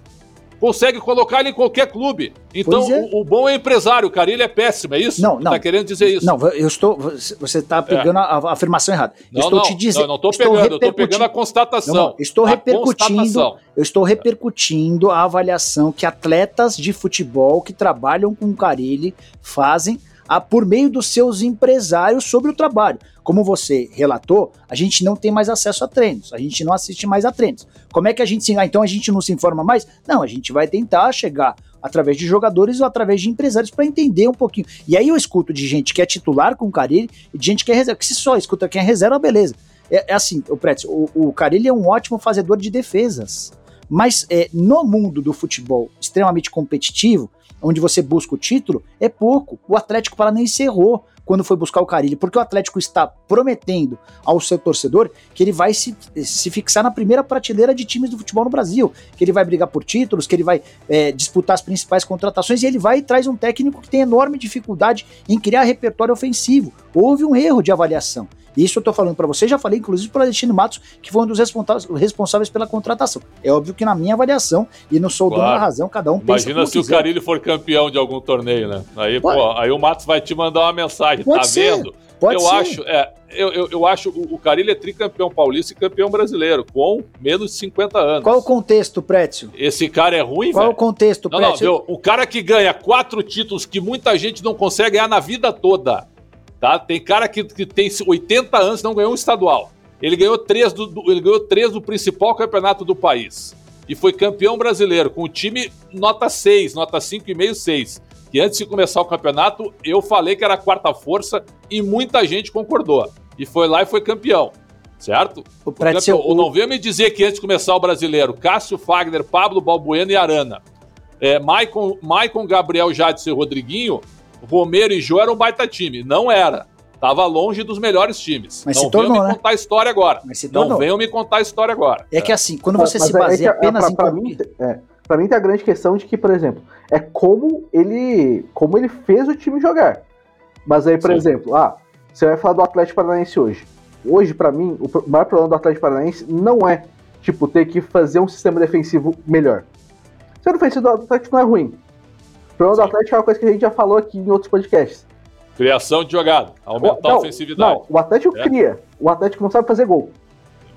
consegue colocar ele em qualquer clube. Então, é. o, o, bom é empresário, o Carilho é péssimo, é isso? Não, não. Tá querendo dizer isso? Não, eu estou. Você está pegando é. a, a, afirmação errada. Não, estou não, te dizendo. Não, não estou pegando, eu estou pegando a constatação. Não, estou a repercutindo. Constatação. Eu estou repercutindo a avaliação que atletas de futebol que trabalham com o Carilli fazem a, por meio dos seus empresários sobre o trabalho. Como você relatou, a gente não tem mais acesso a treinos, a gente não assiste mais a treinos. Como é que a gente se. Ah, então a gente não se informa mais? Não, a gente vai tentar chegar através de jogadores ou através de empresários para entender um pouquinho. E aí eu escuto de gente que é titular com o Carilli e de gente que é reserva. Que se só escuta quem é reserva, beleza. É, é assim, o Pretz, o, o Carilli é um ótimo fazedor de defesas. Mas é, no mundo do futebol extremamente competitivo, onde você busca o título, é pouco. O Atlético Paranaense errou quando foi buscar o Carilli, porque o Atlético está prometendo ao seu torcedor que ele vai se, se fixar na primeira prateleira de times do futebol no Brasil, que ele vai brigar por títulos, que ele vai é, disputar as principais contratações e ele vai e traz um técnico que tem enorme dificuldade em criar repertório ofensivo. Houve um erro de avaliação. Isso eu tô falando para você, já falei inclusive para Alexandre Matos, que foi um dos responsáveis pela contratação. É óbvio que na minha avaliação, e não sou claro. dono da razão, cada um pensa Imagina se quiser. o Carilho for campeão de algum torneio, né? Aí, pô, aí o Matos vai te mandar uma mensagem, Pode tá ser. vendo? Pode eu ser. acho, é, eu, eu, eu, acho o, o Carilho é tricampeão paulista e campeão brasileiro, com menos de 50 anos. Qual o contexto, Prétio? Esse cara é ruim, Qual velho? o contexto, não, Prétio? Não, o cara que ganha quatro títulos que muita gente não consegue ganhar na vida toda. Tá? Tem cara que, que tem 80 anos e não ganhou um estadual. Ele ganhou três do, do, ele ganhou três do principal campeonato do país. E foi campeão brasileiro, com o time nota 6, nota 5,5, 6. Que antes de começar o campeonato, eu falei que era a quarta força e muita gente concordou. E foi lá e foi campeão. Certo? O, campeão, o... Não venha me dizer que antes de começar o brasileiro, Cássio Fagner, Pablo Balbuena e Arana. É, Maicon, Maicon Gabriel Jadson e Rodriguinho Romero e Jô eram um baita time. Não era. Tava longe dos melhores times. Mas não se tornou, venham me né? contar a história agora. Mas se tornou. Não venham me contar a história agora. É, é. que assim, quando você mas, se baseia é que, apenas pra, pra em... Mim, é, pra mim tem a grande questão de que, por exemplo, é como ele, como ele fez o time jogar. Mas aí, por Sim. exemplo, ah, você vai falar do Atlético Paranaense hoje. Hoje, para mim, o maior problema do Atlético Paranaense não é, tipo, ter que fazer um sistema defensivo melhor. O sistema defensivo do Atlético não é ruim. O problema do Atlético é uma coisa que a gente já falou aqui em outros podcasts. Criação de jogada, aumentar não, a ofensividade. Não, o Atlético é. cria. O Atlético não sabe fazer gol.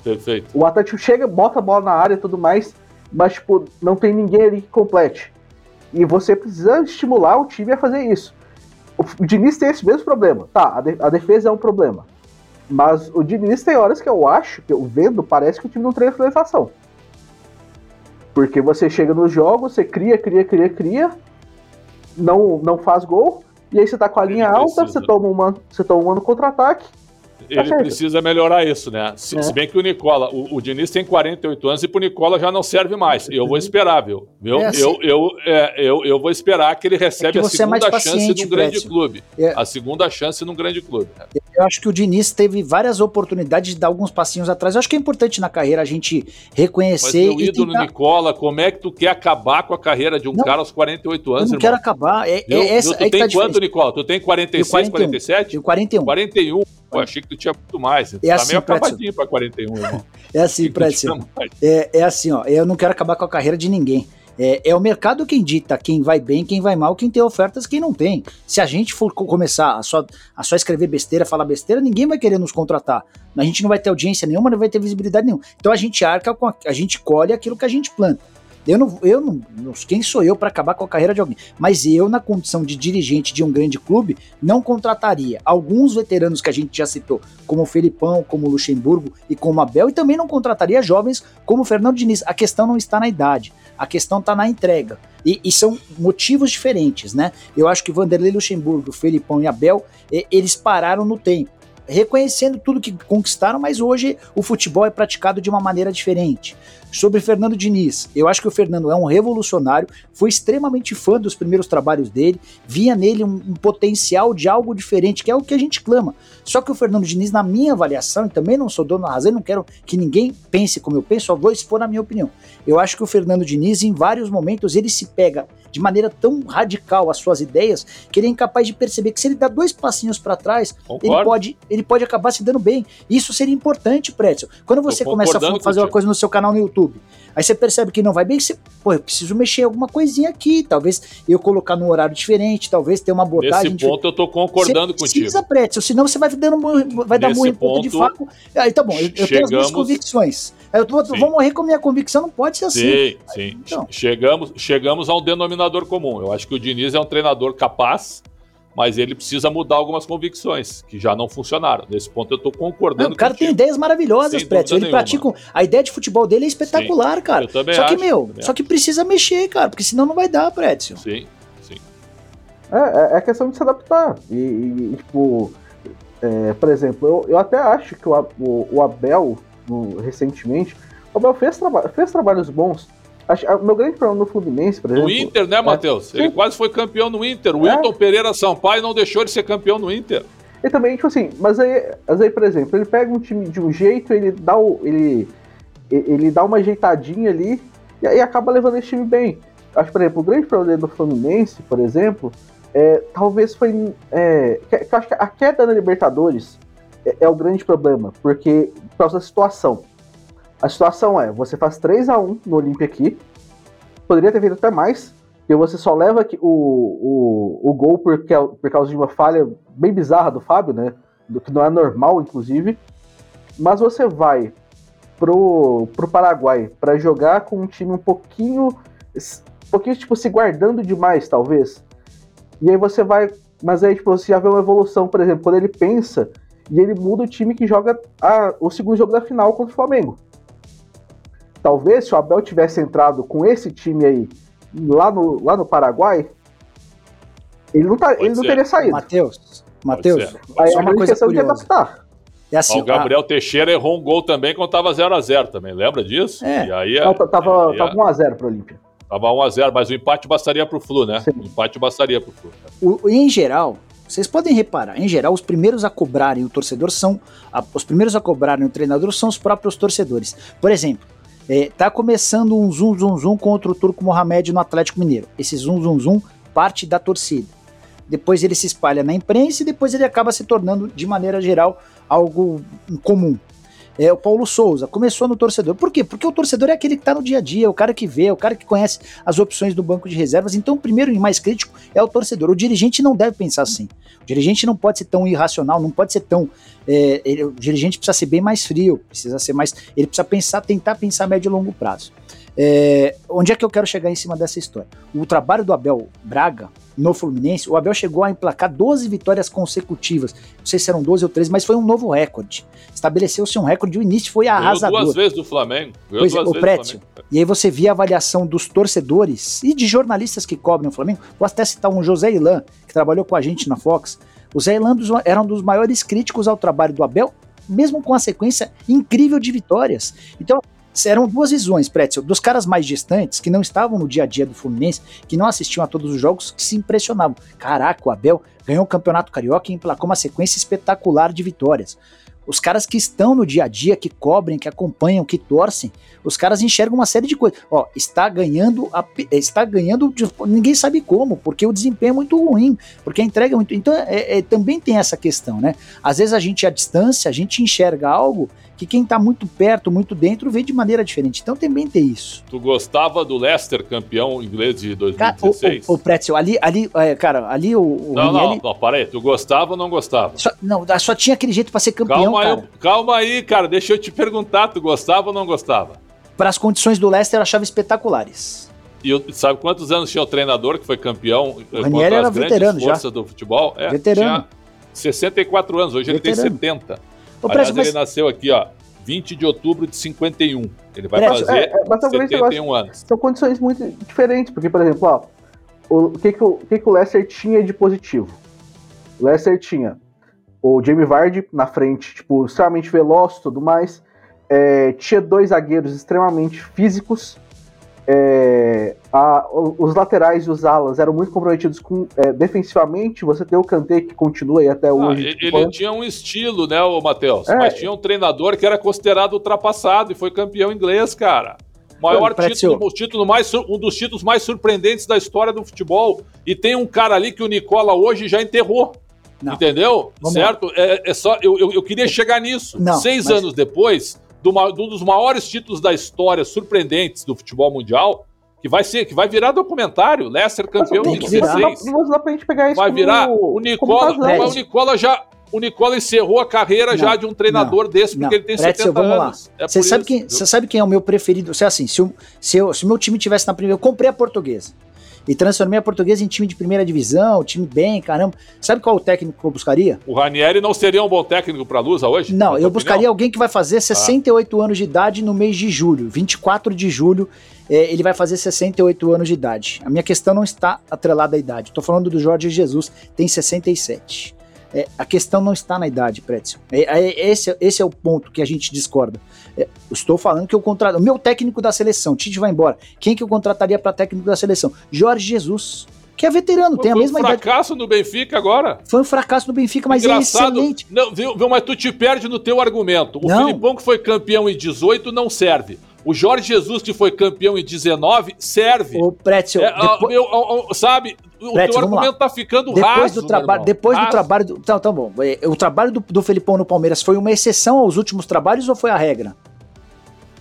Perfeito. O Atlético chega, bota a bola na área e tudo mais, mas, tipo, não tem ninguém ali que complete. E você precisa estimular o time a fazer isso. O Diniz tem esse mesmo problema. Tá, a, de a defesa é um problema. Mas o Diniz tem horas que eu acho, que eu vendo, parece que o time não treina finalização. Porque você chega no jogo, você cria, cria, cria, cria, não, não faz gol, e aí você tá com a linha alta, você toma, uma, você toma um no contra-ataque, ele precisa melhorar isso, né? Se, é. se, bem que o Nicola, o, o Diniz tem 48 anos e pro Nicola já não serve mais. Eu vou esperar, viu? Eu, é assim. eu, eu, é, eu, eu vou esperar que ele recebe é que a é segunda é chance num grande clube. É. A segunda chance num grande clube. Eu acho que o Diniz teve várias oportunidades de dar alguns passinhos atrás. Eu acho que é importante na carreira a gente reconhecer. Mas, meu ídolo tentar... Nicola, como é que tu quer acabar com a carreira de um não, cara aos 48 anos, eu não irmão? quero acabar. É, é essa, tu tem tá quanto, Nicola? Tu tem 46, 41, 47? Tenho 41. 41. Pô, achei que tu tinha muito mais. É tá assim, meio acabadinho pra 41, irmão. É assim, Prédio. É, é assim, ó. Eu não quero acabar com a carreira de ninguém. É, é, o mercado quem dita quem vai bem, quem vai mal, quem tem ofertas, quem não tem. Se a gente for começar a só, a só escrever besteira, falar besteira, ninguém vai querer nos contratar. A gente não vai ter audiência nenhuma, não vai ter visibilidade nenhuma. Então a gente arca com a, a gente colhe aquilo que a gente planta. Eu não, eu não, quem sou eu para acabar com a carreira de alguém? Mas eu, na condição de dirigente de um grande clube, não contrataria alguns veteranos que a gente já citou, como o Felipão, como o Luxemburgo e como o Abel, e também não contrataria jovens como o Fernando Diniz. A questão não está na idade, a questão está na entrega. E, e, são motivos diferentes, né? Eu acho que Vanderlei Luxemburgo, Felipão e Abel, eles pararam no tempo. reconhecendo tudo que conquistaram, mas hoje o futebol é praticado de uma maneira diferente. Sobre Fernando Diniz, eu acho que o Fernando é um revolucionário, foi extremamente fã dos primeiros trabalhos dele, via nele um, um, potencial de algo diferente, que é o que a gente clama. Só que o Fernando Diniz, na minha avaliação, e também não sou dono da razão, não quero que ninguém pense como eu penso, só vou expor a minha opinião. Eu acho que o Fernando Diniz, em vários momentos, ele se pega de maneira tão radical as suas ideias que ele é incapaz de perceber que se ele dá dois passinhos para trás, ele pode, ele pode acabar se dando bem. Isso seria importante, Pretzel. Quando você começa a fazer uma coisa no seu canal no YouTube, aí você percebe que não vai bem, você, pô, eu preciso mexer alguma coisinha aqui, talvez eu colocar num horário diferente, talvez ter uma botagem. Nesse ponto eu tô concordando você contigo. Precisa, Pretzel, senão você vai, dando, vai dar muito ponto, de faco. Aí tá bom, eu, eu tenho as minhas convicções. Eu tô, vou morrer com a minha convicção, não pode ser assim. Sim, sim. Então. Chegamos, chegamos a um denominador comum. Eu acho que o Diniz é um treinador capaz, mas ele precisa mudar algumas convicções que já não funcionaram. Nesse ponto eu estou concordando. Não, o cara contigo. tem ideias maravilhosas, Preto. Ele pratica. A ideia de futebol dele é espetacular, Sim, cara. Eu também só acho, que, meu, só que precisa mexer, cara, porque senão não vai dar, Prédio. Sim, sim. É, é questão de se adaptar. E, e tipo, é, por exemplo, eu, eu até acho que o, o, o Abel no, recentemente. O Abel fez, traba fez trabalhos bons. O meu grande problema no Fluminense, por exemplo. No Inter, né, Matheus? É, ele quase foi campeão no Inter. O é. Wilton Pereira Sampaio não deixou de ser campeão no Inter. E também, tipo assim, mas aí, mas aí, por exemplo, ele pega um time de um jeito, ele dá o. ele, ele dá uma ajeitadinha ali e aí acaba levando esse time bem. Acho, por exemplo, o grande problema do Fluminense, por exemplo, é, talvez foi. É, que, que acho que a queda na Libertadores é, é, o grande problema, porque por causa da situação. A situação é, você faz 3 a 1 no Olímpia aqui, poderia ter feito até mais, e você só leva o, o, o gol por, por causa de uma falha bem bizarra do Fábio, né? Do que não é normal, inclusive. Mas você vai pro, pro Paraguai para jogar com um time um pouquinho, um pouquinho tipo se guardando demais, talvez. E aí você vai, mas aí tipo, você já vê uma evolução, por exemplo, quando ele pensa e ele muda o time que joga a, o segundo jogo da final contra o Flamengo. Talvez se o Abel tivesse entrado com esse time aí lá no, lá no Paraguai, ele não, tá, ele não teria saído. Matheus, Matheus, aí é uma coisa curiosa. de adaptar. É assim, o Gabriel a... Teixeira errou um gol também quando tava 0x0 também, lembra disso? É. E aí, não, tava, tava 1x0 pro Olímpia. Tava 1x0, mas o empate bastaria pro Flu, né? Sim. O empate bastaria pro Flu. O, em geral, vocês podem reparar, em geral, os primeiros a cobrarem o torcedor são. A, os primeiros a cobrarem o treinador são os próprios torcedores. Por exemplo, é, tá começando um zoom zoom zoom contra o Turco Mohamed no Atlético Mineiro. Esse zoom zoom zoom parte da torcida. Depois ele se espalha na imprensa e depois ele acaba se tornando, de maneira geral, algo comum é, o Paulo Souza, começou no torcedor. Por quê? Porque o torcedor é aquele que está no dia a dia, o cara que vê, o cara que conhece as opções do banco de reservas. Então, o primeiro e mais crítico é o torcedor. O dirigente não deve pensar assim. O dirigente não pode ser tão irracional, não pode ser tão. É, ele, o dirigente precisa ser bem mais frio, precisa ser mais. Ele precisa pensar, tentar pensar a médio e longo prazo. É, onde é que eu quero chegar em cima dessa história? O trabalho do Abel Braga no Fluminense, o Abel chegou a emplacar 12 vitórias consecutivas. Não sei se eram 12 ou 13, mas foi um novo recorde. Estabeleceu-se um recorde, o início foi arrasador. duas vezes do Flamengo. pois é, duas o Prétio. E aí você via a avaliação dos torcedores e de jornalistas que cobrem o Flamengo. Vou até citar um José Ilan, que trabalhou com a gente na Fox. O Zé Ilan era um dos maiores críticos ao trabalho do Abel, mesmo com a sequência incrível de vitórias. Então, eram duas visões, Pretzel, dos caras mais distantes, que não estavam no dia a dia do Fluminense, que não assistiam a todos os jogos, que se impressionavam. Caraca, o Abel ganhou o Campeonato Carioca e emplacou uma sequência espetacular de vitórias. Os caras que estão no dia a dia, que cobrem, que acompanham, que torcem, os caras enxergam uma série de coisas. Ó, está ganhando, a, está ganhando, ninguém sabe como, porque o desempenho é muito ruim, porque a entrega é muito. Então, é, é, também tem essa questão, né? Às vezes a gente, à distância, a gente enxerga algo que quem tá muito perto, muito dentro, vê de maneira diferente. Então também tem isso. Tu gostava do Leicester campeão inglês de 2016? Cara, o, o, o Pretzel, ali, ali é, cara, ali o. o não, não, não, para aí. Tu gostava ou não gostava? Só, não, só tinha aquele jeito para ser campeão, calma cara. Aí, calma aí, cara, deixa eu te perguntar, tu gostava ou não gostava? Para as condições do Leicester, eu achava espetaculares. E eu, sabe quantos anos tinha o treinador que foi campeão? O Ranieri era veterano já. do futebol? É, veterano. Tinha 64 anos, hoje veterano. ele tem 70. Ô, Aliás, mas... ele nasceu aqui, ó, 20 de outubro de 51. Ele vai fazer é, é, 71 anos. São condições muito diferentes, porque, por exemplo, ó, o, o, que, que, o, o que, que o Leicester tinha de positivo? O Leicester tinha o Jamie Vardy na frente, tipo, extremamente veloz e tudo mais. É, tinha dois zagueiros extremamente físicos. É, a, os laterais e os alas eram muito comprometidos com, é, defensivamente. Você tem o Kanté que continua aí até ah, hoje. ele, tipo, ele tinha um estilo, né, o Matheus? É. Mas tinha um treinador que era considerado ultrapassado e foi campeão inglês, cara. Maior título, o título mais, um dos títulos mais surpreendentes da história do futebol. E tem um cara ali que o Nicola hoje já enterrou. Não. Entendeu? Vamos certo? É, é, só, eu, eu, eu, queria chegar nisso. Não, Seis mas... anos depois, do, de um dos maiores títulos da história surpreendentes do futebol mundial, que vai ser, que vai virar documentário, Leicester campeão em 16. Não dá pra gente pegar isso Vai virar como, o Nicola, o Nicola já o Nicola encerrou a carreira não, já de um treinador não, desse, porque não. ele tem Pretzel, 70 vamos anos. É você, sabe quem, você sabe quem é o meu preferido? Você, assim, se, o, se, eu, se o meu time tivesse na primeira. Eu comprei a portuguesa e transformei a portuguesa em time de primeira divisão, time bem, caramba. Sabe qual é o técnico que eu buscaria? O Ranieri não seria um bom técnico para a Lusa hoje? Não, eu buscaria opinião? alguém que vai fazer 68 ah. anos de idade no mês de julho, 24 de julho. É, ele vai fazer 68 anos de idade. A minha questão não está atrelada à idade. Estou falando do Jorge Jesus, tem 67. É, a questão não está na idade, Pretzel. É, é, esse, esse é o ponto que a gente discorda. É, estou falando que eu contrato. O meu técnico da seleção, Tite vai embora. Quem que eu contrataria para técnico da seleção? Jorge Jesus. Que é veterano, Foi tem a mesma idade. Foi um fracasso idade. no Benfica agora? Foi um fracasso no Benfica, mas Engraçado. é excelente. Não, viu, viu, mas tu te perde no teu argumento. O não. Filipão que foi campeão em 18 não serve. O Jorge Jesus, que foi campeão em 19, serve. O Pretzel. É, depois... meu, sabe, o Pretzel, teu argumento lá. tá ficando depois raso, do trabalho Depois raso. do trabalho. Do, tá, tá bom. É, o trabalho do, do Felipão no Palmeiras foi uma exceção aos últimos trabalhos ou foi a regra?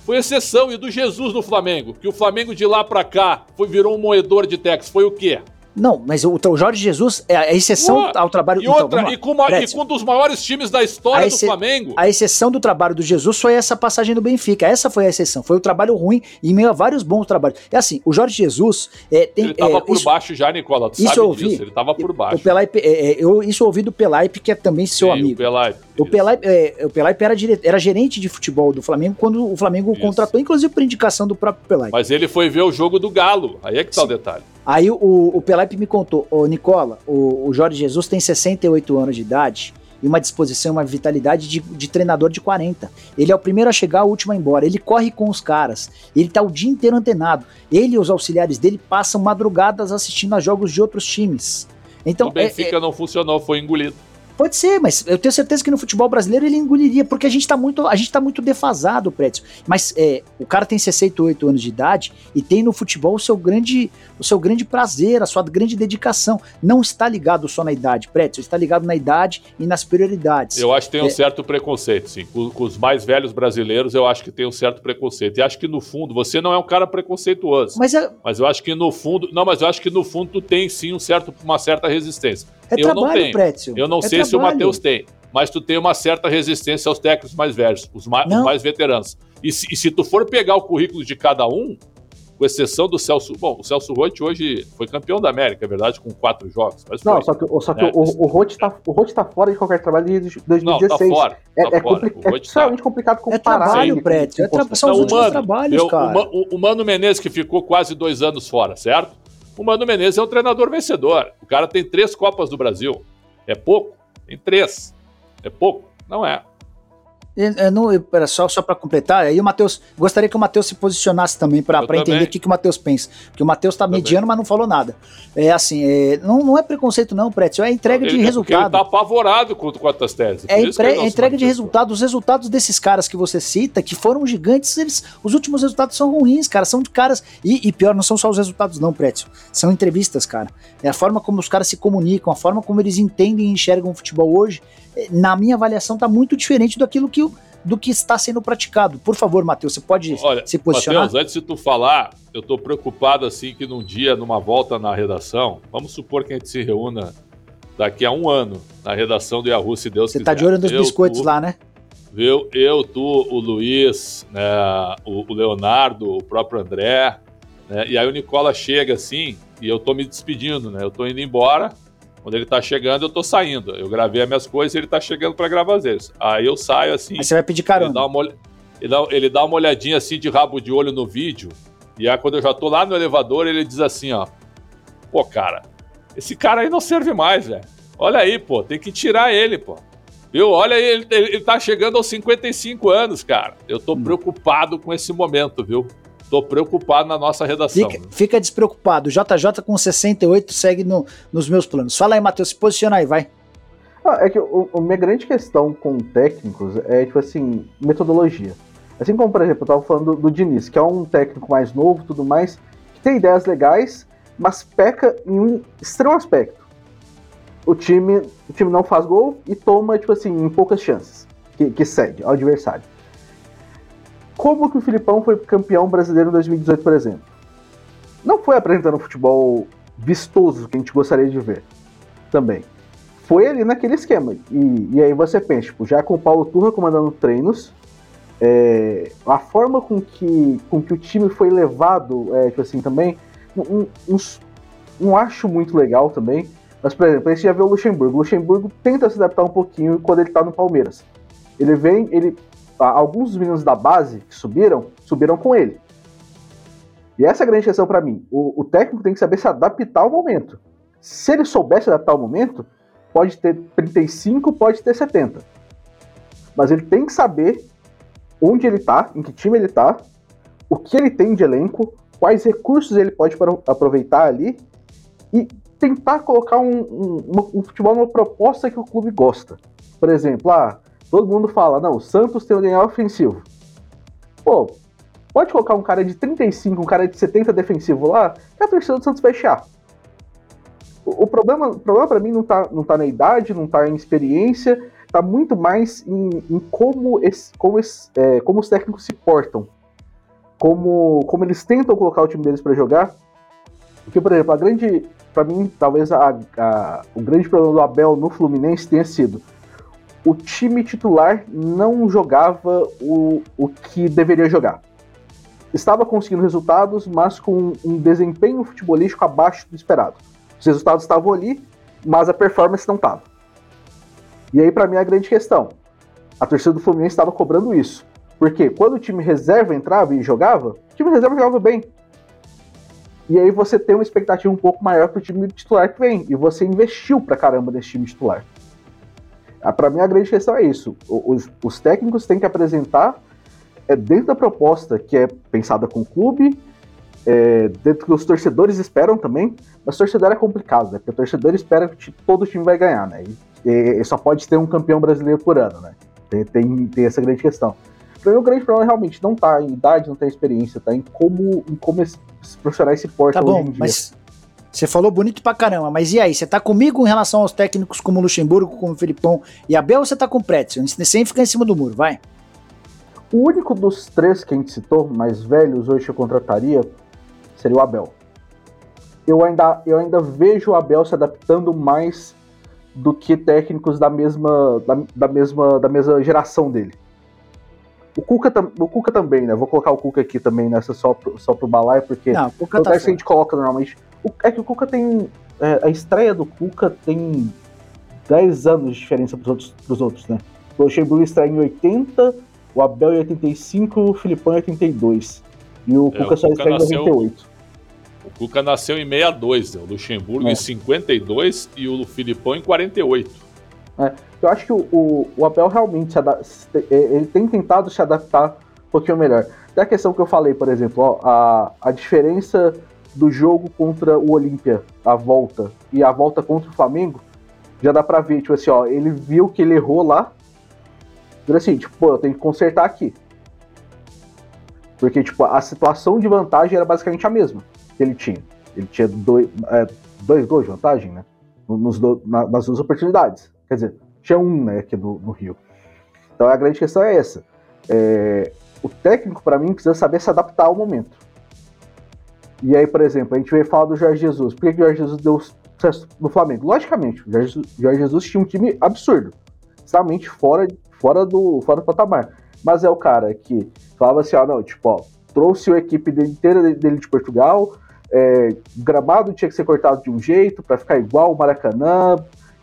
Foi exceção. E do Jesus no Flamengo? Que o Flamengo de lá pra cá foi, virou um moedor de Tex. Foi o quê? Não, mas o, o Jorge Jesus é a exceção ao trabalho... E, então, outra, e, com uma, e com um dos maiores times da história do Flamengo... A exceção do trabalho do Jesus foi essa passagem do Benfica. Essa foi a exceção. Foi o trabalho ruim e meio a vários bons trabalhos. É assim, o Jorge Jesus... É, tem, ele tava é, por isso, baixo já, Nicola. Tu isso eu ouvi, disso, ele tava por baixo. O Pelaipe, é, é, eu, isso eu ouvi do Pelaipe, que é também seu Sim, amigo. O Pelaipe. O Pelaipe, é, o era, dire, era gerente de futebol do Flamengo quando o Flamengo isso. contratou, inclusive por indicação do próprio Pelaipe. Mas ele foi ver o jogo do Galo. Aí é que tá Sim. o detalhe. Aí o, o me contou, ô Nicola, o, o Jorge Jesus tem 68 anos de idade e uma disposição, uma vitalidade de, de, treinador de 40. Ele é o primeiro a chegar, o último a ir embora. Ele corre com os caras. Ele tá o dia inteiro antenado. Ele e os auxiliares dele passam madrugadas assistindo a jogos de outros times. Então, o Benfica é, é... não funcionou, foi engolido. Pode ser, mas eu tenho certeza que no futebol brasileiro ele engoliria, porque a gente tá muito, a gente tá muito defasado, Prédio. Mas é, o cara tem 68 anos de idade e tem no futebol o seu grande, o seu grande prazer, a sua grande dedicação. Não está ligado só na idade, Prédio, está ligado na idade e nas prioridades. Eu acho que tem um é, certo preconceito, sim. Com, com, os mais velhos brasileiros, eu acho que tem um certo preconceito. E acho que no fundo, você não é um cara preconceituoso. Mas, é... mas eu acho que no fundo, não, mas eu acho que no fundo tu tem sim um certo, uma certa resistência. É eu trabalho, não tenho. Prétio. Eu não é sei trabalho. se o Matheus tem, mas tu tem uma certa resistência aos técnicos mais velhos, os mais, os mais veteranos. E se, e se, tu for pegar o currículo de cada um, com exceção do Celso. Bom, o Celso Roth hoje foi campeão da América, é verdade, com quatro jogos. Mas não, foi, só que, só que né? o, tá, o Roth tá fora de qualquer trabalho de 2016. Não, tá fora. É, tá é, fora. Compli é extremamente tá... complicado comparar. É trabalho, Prédio. É tra... São não, os últimos Mano, trabalhos, eu, cara. O, o Mano Menezes, que ficou quase dois anos fora, certo? O Mano Menezes é um treinador vencedor. O cara tem três Copas do Brasil. É pouco? Tem três. É pouco? Não é. É, não, era só, só para completar, aí o Matheus, gostaria que o Matheus se posicionasse também para entender o que, que o Matheus pensa. Porque o Matheus tá também. mediano, mas não falou nada. É assim, é, não, não é preconceito, não, Prétio, é entrega ele, de resultado. Ele tá apavorado com, com as teses. É, é entrega de resultado. Os resultados desses caras que você cita, que foram gigantes, eles, os últimos resultados são ruins, cara. São de caras. E, e pior, não são só os resultados, não, Prétio. São entrevistas, cara. É a forma como os caras se comunicam, a forma como eles entendem e enxergam o futebol hoje. Na minha avaliação, tá muito diferente daquilo que do que está sendo praticado. Por favor, Matheus, você pode Olha, se posicionar? Matheus, antes de tu falar, eu estou preocupado assim que num dia, numa volta na redação, vamos supor que a gente se reúna daqui a um ano na redação do Yahoo, se Deus você quiser. Você tá de olho nos eu, biscoitos tu, lá, né? Viu? Eu, tu, o Luiz, né, o, o Leonardo, o próprio André, né, e aí o Nicola chega assim, e eu tô me despedindo, né? Eu tô indo embora, quando ele tá chegando, eu tô saindo. Eu gravei as minhas coisas e ele tá chegando para gravar as vezes. Aí eu saio assim. Aí você vai pedir carona. Ele dá, uma, ele, dá, ele dá uma olhadinha assim de rabo de olho no vídeo. E aí quando eu já tô lá no elevador, ele diz assim, ó. Pô, cara, esse cara aí não serve mais, velho. Olha aí, pô, tem que tirar ele, pô. Viu? Olha aí, ele, ele tá chegando aos 55 anos, cara. Eu tô hum. preocupado com esse momento, viu? Tô preocupado na nossa redação. Fica, fica despreocupado. O JJ com 68 segue no, nos meus planos. Fala aí, Matheus, se posiciona aí, vai. Ah, é que o, a minha grande questão com técnicos é, tipo assim, metodologia. Assim como, por exemplo, eu tava falando do, do Diniz, que é um técnico mais novo tudo mais, que tem ideias legais, mas peca em um extremo aspecto. O time, o time não faz gol e toma, tipo assim, em poucas chances, que, que cede ao adversário. Como que o Filipão foi campeão brasileiro em 2018, por exemplo? Não foi apresentando futebol vistoso que a gente gostaria de ver. Também. Foi ali naquele esquema. E, e aí você pensa, tipo, já com o Paulo Turra comandando treinos, é, a forma com que, com que o time foi levado, é, tipo assim, também, um, um, não acho muito legal também. Mas, por exemplo, a gente já vê o Luxemburgo. O Luxemburgo tenta se adaptar um pouquinho quando ele tá no Palmeiras. Ele vem, ele alguns dos meninos da base que subiram, subiram com ele. E essa é a grande questão para mim. O, o, técnico tem que saber se adaptar ao momento. Se ele souber se adaptar ao momento, pode ter 35, pode ter 70. Mas ele tem que saber onde ele tá, em que time ele tá, o que ele tem de elenco, quais recursos ele pode aproveitar ali e tentar colocar um, um, um futebol numa proposta que o clube gosta. Por exemplo, ah, Todo mundo fala, não, o Santos tem um DNA ofensivo. Pô, pode colocar um cara de 35, um cara de 70 defensivo lá, que a torcida do Santos vai chiar. O, o problema, o problema para mim não tá, não tá na idade, não tá em experiência, tá muito mais em, em como, esse, como, esse, é, como os técnicos se portam. Como, como eles tentam colocar o time deles para jogar. Porque, por exemplo, a grande. para mim, talvez a, a, o grande problema do Abel no Fluminense tenha sido o time titular não jogava o, o que deveria jogar. Estava conseguindo resultados, mas com um desempenho futebolístico abaixo do esperado. Os resultados estavam ali, mas a performance não estava. E aí, para mim, é a grande questão. A torcida do Fluminense estava cobrando isso. Porque quando o time reserva entrava e jogava, o time reserva jogava bem. E aí você tem uma expectativa um pouco maior para o time titular que vem. E você investiu pra caramba nesse time titular. Ah, Para mim, a grande questão é isso. Os, os técnicos têm que apresentar é, dentro da proposta que é pensada com o clube, é, dentro que os torcedores esperam também, mas torcedor é complicado, né? Porque o torcedor espera que todo time vai ganhar, né? E, e, só pode ter um campeão brasileiro por ano, né? Tem, tem, tem essa grande questão. Para mim, o grande problema realmente não tá em idade, não tem experiência, tá em como, em como esses profissionais se portam tá bom, Mas você falou bonito pra caramba, mas e aí? Você tá comigo em relação aos técnicos como Luxemburgo, como Felipão e Abel ou você tá com o Pretzel? Sem ficar em cima do muro, vai. O único dos três que a gente citou, mais velhos, hoje eu contrataria, seria o Abel. Eu ainda, eu ainda vejo o Abel se adaptando mais do que técnicos da mesma, da, da mesma, da mesma geração dele. O Cuca, o Cuca também, né? Vou colocar o Cuca aqui também nessa só pro, só pro balaio, porque Não, o Cuca tá que a gente coloca normalmente é que o Cuca tem. É, a estreia do Cuca tem 10 anos de diferença pros outros, pros outros né? O Luxemburgo estreia em 80, o Abel em 85, o Filipão em 82. E o é, Cuca o só estreia em 98. O Cuca nasceu em 62, né? o Luxemburgo é. em 52 e o Filipão em 48. É, eu acho que o, o, o Abel realmente é, ele tem tentado se adaptar um pouquinho melhor. Até a questão que eu falei, por exemplo, ó, a, a diferença do jogo contra o Olímpia, a volta, e a volta contra o Flamengo, já dá pra ver, tipo assim, ó, ele viu que ele errou lá, e assim, tipo, pô, eu tenho que consertar aqui. Porque, tipo, a situação de vantagem era basicamente a mesma que ele tinha. Ele tinha dois, é, dois gols de vantagem, né? Nos do, na, nas duas oportunidades. Quer dizer, tinha um, né, aqui no, no Rio. Então a grande questão é essa. É, o técnico, para mim, precisa saber se adaptar ao momento. E aí, por exemplo, a gente veio falar do Jorge Jesus. Por que, que o Jorge Jesus deu sucesso no Flamengo? Logicamente, o Jorge, Jorge Jesus tinha um time absurdo. Extremamente fora, fora, do, fora do patamar. Mas é o cara que falava assim, ó, não, tipo, ó, trouxe a equipe inteira dele de Portugal, é, gramado tinha que ser cortado de um jeito para ficar igual o Maracanã,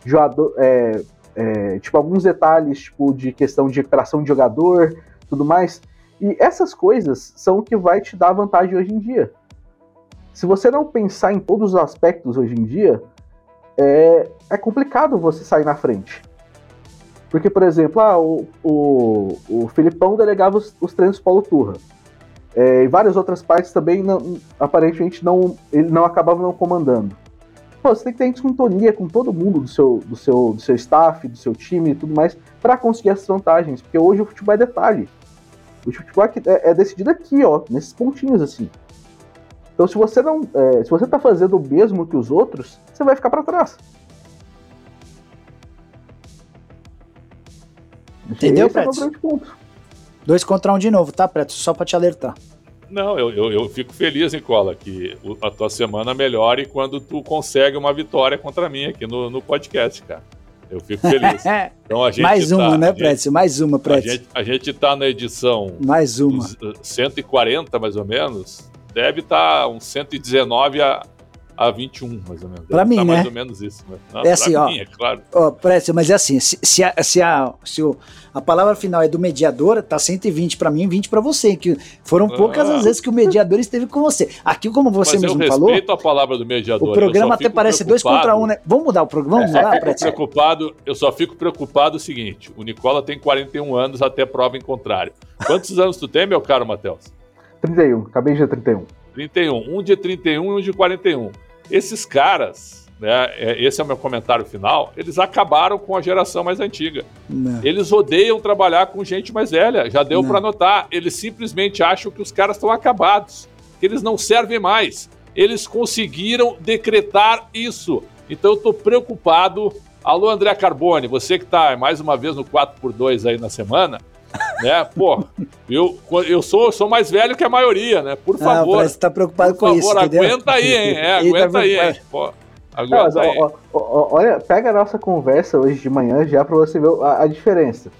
jogador, é, é, tipo, alguns detalhes tipo, de questão de recuperação de jogador, tudo mais. E essas coisas são o que vai te dar vantagem hoje em dia se você não pensar em todos os aspectos hoje em dia, é, é complicado você sair na frente. Porque, por exemplo, ah, o, o, o Filipão delegava os, os treinos Paulo Turra. É, e várias outras partes também, não, aparentemente, não, ele não acabava não comandando. Pô, você tem que ter sintonia com todo mundo do seu, do seu, do seu staff, do seu time e tudo mais, para conseguir essas vantagens. Porque hoje o futebol é detalhe. O futebol é, é decidido aqui, ó, nesses pontinhos assim. Então, se você não, é, se você tá fazendo o mesmo que os outros, você vai ficar para trás. Entendeu, Preto? É Dois contra um de novo, tá, Preto? Só para te alertar. Não, eu, eu, eu, fico feliz, Nicola, que a tua semana melhore quando tu consegue uma vitória contra mim aqui no, no podcast, cara. Eu fico feliz. Então, a gente mais uma, tá, né, Prédio? Mais uma, Prédio. A gente, a gente tá na edição... Mais uma. 140, mais ou menos. Deve estar tá uns 119 a, a 21, mais ou menos. Para mim, tá né? Mais ou menos isso. Né? Não, é assim, ó. Mim, é claro. Ó, Précio, mas é assim, se, se, a, se, a, se o, a palavra final é do mediador, tá 120 para mim e 20 para você, que foram poucas ah. as vezes que o mediador esteve com você. Aqui, como você mas mesmo eu falou... respeito a palavra do mediador. O programa até parece dois contra um, né? Vamos mudar o programa? Vamos mudar, Précio? Preocupado, eu só fico preocupado o seguinte, o Nicola tem 41 anos até prova em contrário. Quantos anos tu tem, meu caro Matheus? 31, acabei de 31. 31, um de 31 e um de 41. Esses caras, né, é, esse é o meu comentário final, eles acabaram com a geração mais antiga. Não. Eles odeiam trabalhar com gente mais velha, já deu para notar. Eles simplesmente acham que os caras estão acabados, que eles não servem mais. Eles conseguiram decretar isso. Então eu estou preocupado. Alô, André Carbone, você que está mais uma vez no 4x2 aí na semana, né? Pô, eu, eu sou, sou mais velho que a maioria, né? Por favor. Não, você tá preocupado por com favor, isso. Por favor, aguenta aí, hein? É, aguenta tá aí, hein? Pô, aguenta Não, aí. Ó, ó, olha, pega a nossa conversa hoje de manhã já para você ver a, a, diferença.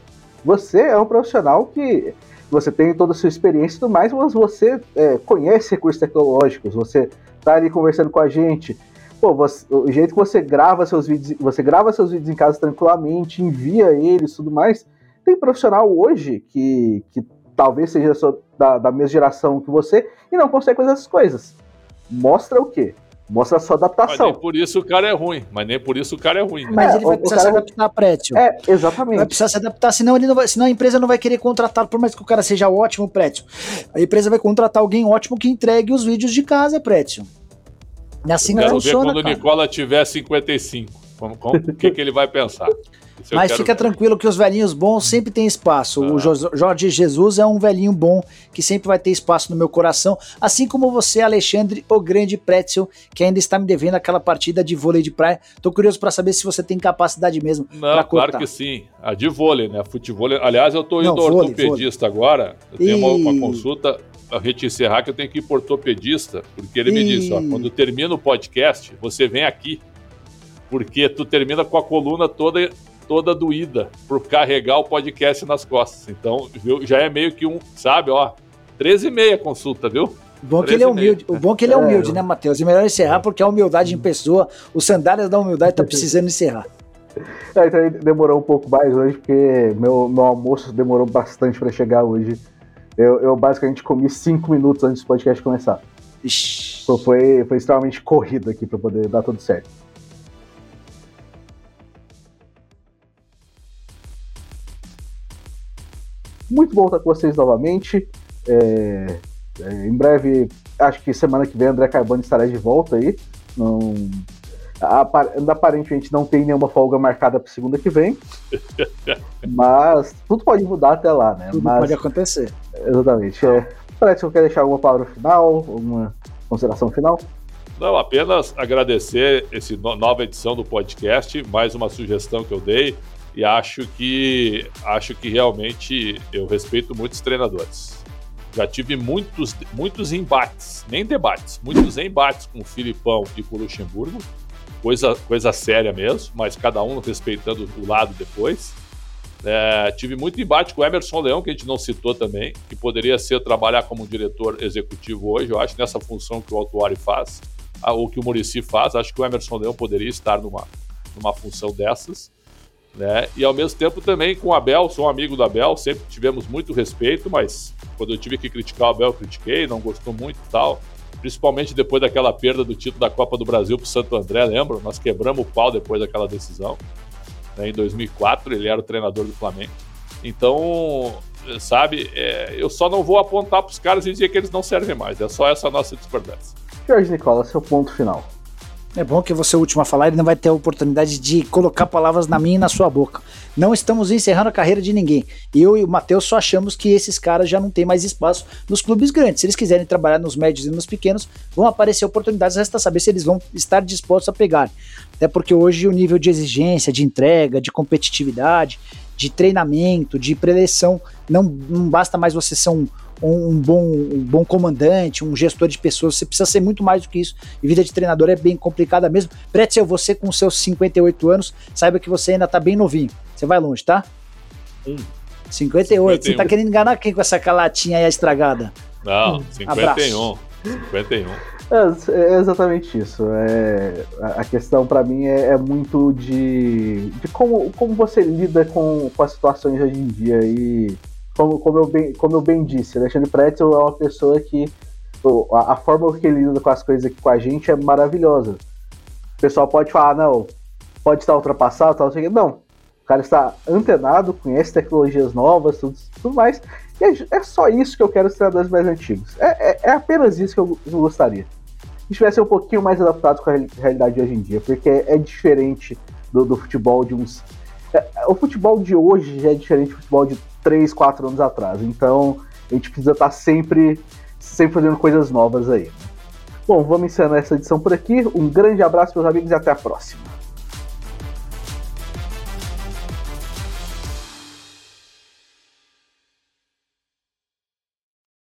Você é um profissional que você tem toda a sua experiência e tudo mais, mas você é, conhece recursos tecnológicos, você tá ali conversando com a gente. Pô, você, o jeito que você grava seus vídeos, você grava seus vídeos em casa tranquilamente, envia eles e tudo mais tem profissional hoje que, que talvez seja da, da mesma geração que você e não consegue fazer essas coisas. Mostra o quê? Mostra a sua adaptação. Mas nem por isso o cara é ruim. Mas nem por isso o cara é ruim. Né? Mas é, ele vai precisar se adaptar, Prétio. É, exatamente. Vai precisar se adaptar, senão, ele não vai, senão a empresa não vai querer contratar, por mais que o cara seja ótimo, Prétio. A empresa vai contratar alguém ótimo que entregue os vídeos de casa, Prétio. É assim que funciona. Ver quando cara. o Nicola tiver 55. o que, que ele vai pensar? Mas fica ver. tranquilo que os velhinhos bons sempre têm espaço. Ah. O Jorge Jesus é um velhinho bom que sempre vai ter espaço no meu coração. Assim como você, Alexandre, o grande Pretzel, que ainda está me devendo aquela partida de vôlei de praia. Tô curioso para saber se você tem capacidade mesmo. Não, claro que sim. A de vôlei, né? Futebol. Aliás, eu tô indo Não, ao vôlei, ortopedista vôlei. agora. Eu tenho e... uma, uma consulta a gente encerrar que eu tenho que ir por ortopedista, porque ele e... me disse, ó, quando termina o podcast, você vem aqui, porque tu termina com a coluna toda toda doída por carregar o podcast nas costas. Então, viu, já é meio que um, sabe, ó, 13 e meia consulta, viu? O bom que ele é humilde, o bom que ele é humilde, é. né, Matheus? E melhor encerrar porque a humildade em pessoa, o sandálias da humildade tá precisando encerrar. É, então demorou um pouco mais hoje, porque meu, meu almoço demorou bastante para chegar hoje. Eu, eu, basicamente comi cinco minutos antes do podcast começar. Ixi. Foi, foi extremamente corrido aqui para poder dar tudo certo. Muito bom estar com vocês novamente. É, é, em breve, acho que semana que vem, André Carbone estará de volta aí. Não, aparentemente não tem nenhuma folga marcada para segunda que vem. mas tudo pode mudar até lá, né? Tudo mas, pode acontecer. Exatamente. É, parece que eu quero deixar alguma palavra final, alguma consideração final. Não, apenas agradecer essa nova edição do podcast, mais uma sugestão que eu dei e acho que acho que realmente eu respeito muitos treinadores. Já tive muitos, muitos embates, nem debates, muitos embates com o Filipão e com o Luxemburgo, coisa, coisa séria mesmo, mas cada um respeitando o lado depois. É, tive muito embate com o Emerson Leão, que a gente não citou também, que poderia ser trabalhar como diretor executivo hoje, eu acho, nessa função que o Autuari faz, ou que o Murici faz, acho que o Emerson Leão poderia estar numa, numa função dessas. Né? E ao mesmo tempo também com o Abel, sou um amigo do Abel, sempre tivemos muito respeito, mas quando eu tive que criticar o Abel, eu critiquei, não gostou muito e tal. Principalmente depois daquela perda do título da Copa do Brasil para o Santo André, lembra? Nós quebramos o pau depois daquela decisão. Né? Em 2004 ele era o treinador do Flamengo. Então, sabe, é, eu só não vou apontar para os caras e dizer que eles não servem mais. É só essa nossa discordância. Jorge Nicola, seu ponto final. É bom que você é o último a falar, ele não vai ter a oportunidade de colocar palavras na minha e na sua boca. Não estamos encerrando a carreira de ninguém. Eu e o Matheus só achamos que esses caras já não têm mais espaço nos clubes grandes. Se eles quiserem trabalhar nos médios e nos pequenos, vão aparecer oportunidades, resta saber se eles vão estar dispostos a pegar. Até porque hoje o nível de exigência, de entrega, de competitividade, de treinamento, de preleção, não, não basta mais você ser um, um, bom, um bom comandante, um gestor de pessoas, você precisa ser muito mais do que isso. E vida de treinador é bem complicada mesmo. Pretzel, você com seus 58 anos, saiba que você ainda tá bem novinho. Você vai longe, tá? Hum. 58. 51. Você tá querendo enganar quem com essa calatinha aí estragada? Não, 51. Abraço. 51. É, é, exatamente isso. É, a questão para mim é, é, muito de, de como, como você lida com, com as situações hoje em dia. E como, como, eu, bem, como eu bem disse, Alexandre Pretzel é uma pessoa que a, a forma que ele lida com as coisas aqui com a gente é maravilhosa. O pessoal pode falar, não, pode estar ultrapassado, tal, não. O cara está antenado, conhece tecnologias novas, tudo, tudo mais. E é, é só isso que eu quero dos treinadores mais antigos. É, é, é, apenas isso que eu, eu gostaria. Que estivessem um pouquinho mais adaptados com a realidade de hoje em dia, porque é diferente do, do futebol de uns. É, o futebol de hoje já é diferente do futebol de 3, 4 anos atrás. Então a gente precisa estar sempre, sempre fazendo coisas novas aí. Bom, vamos encerrar essa edição por aqui. Um grande abraço, meus amigos, e até a próxima.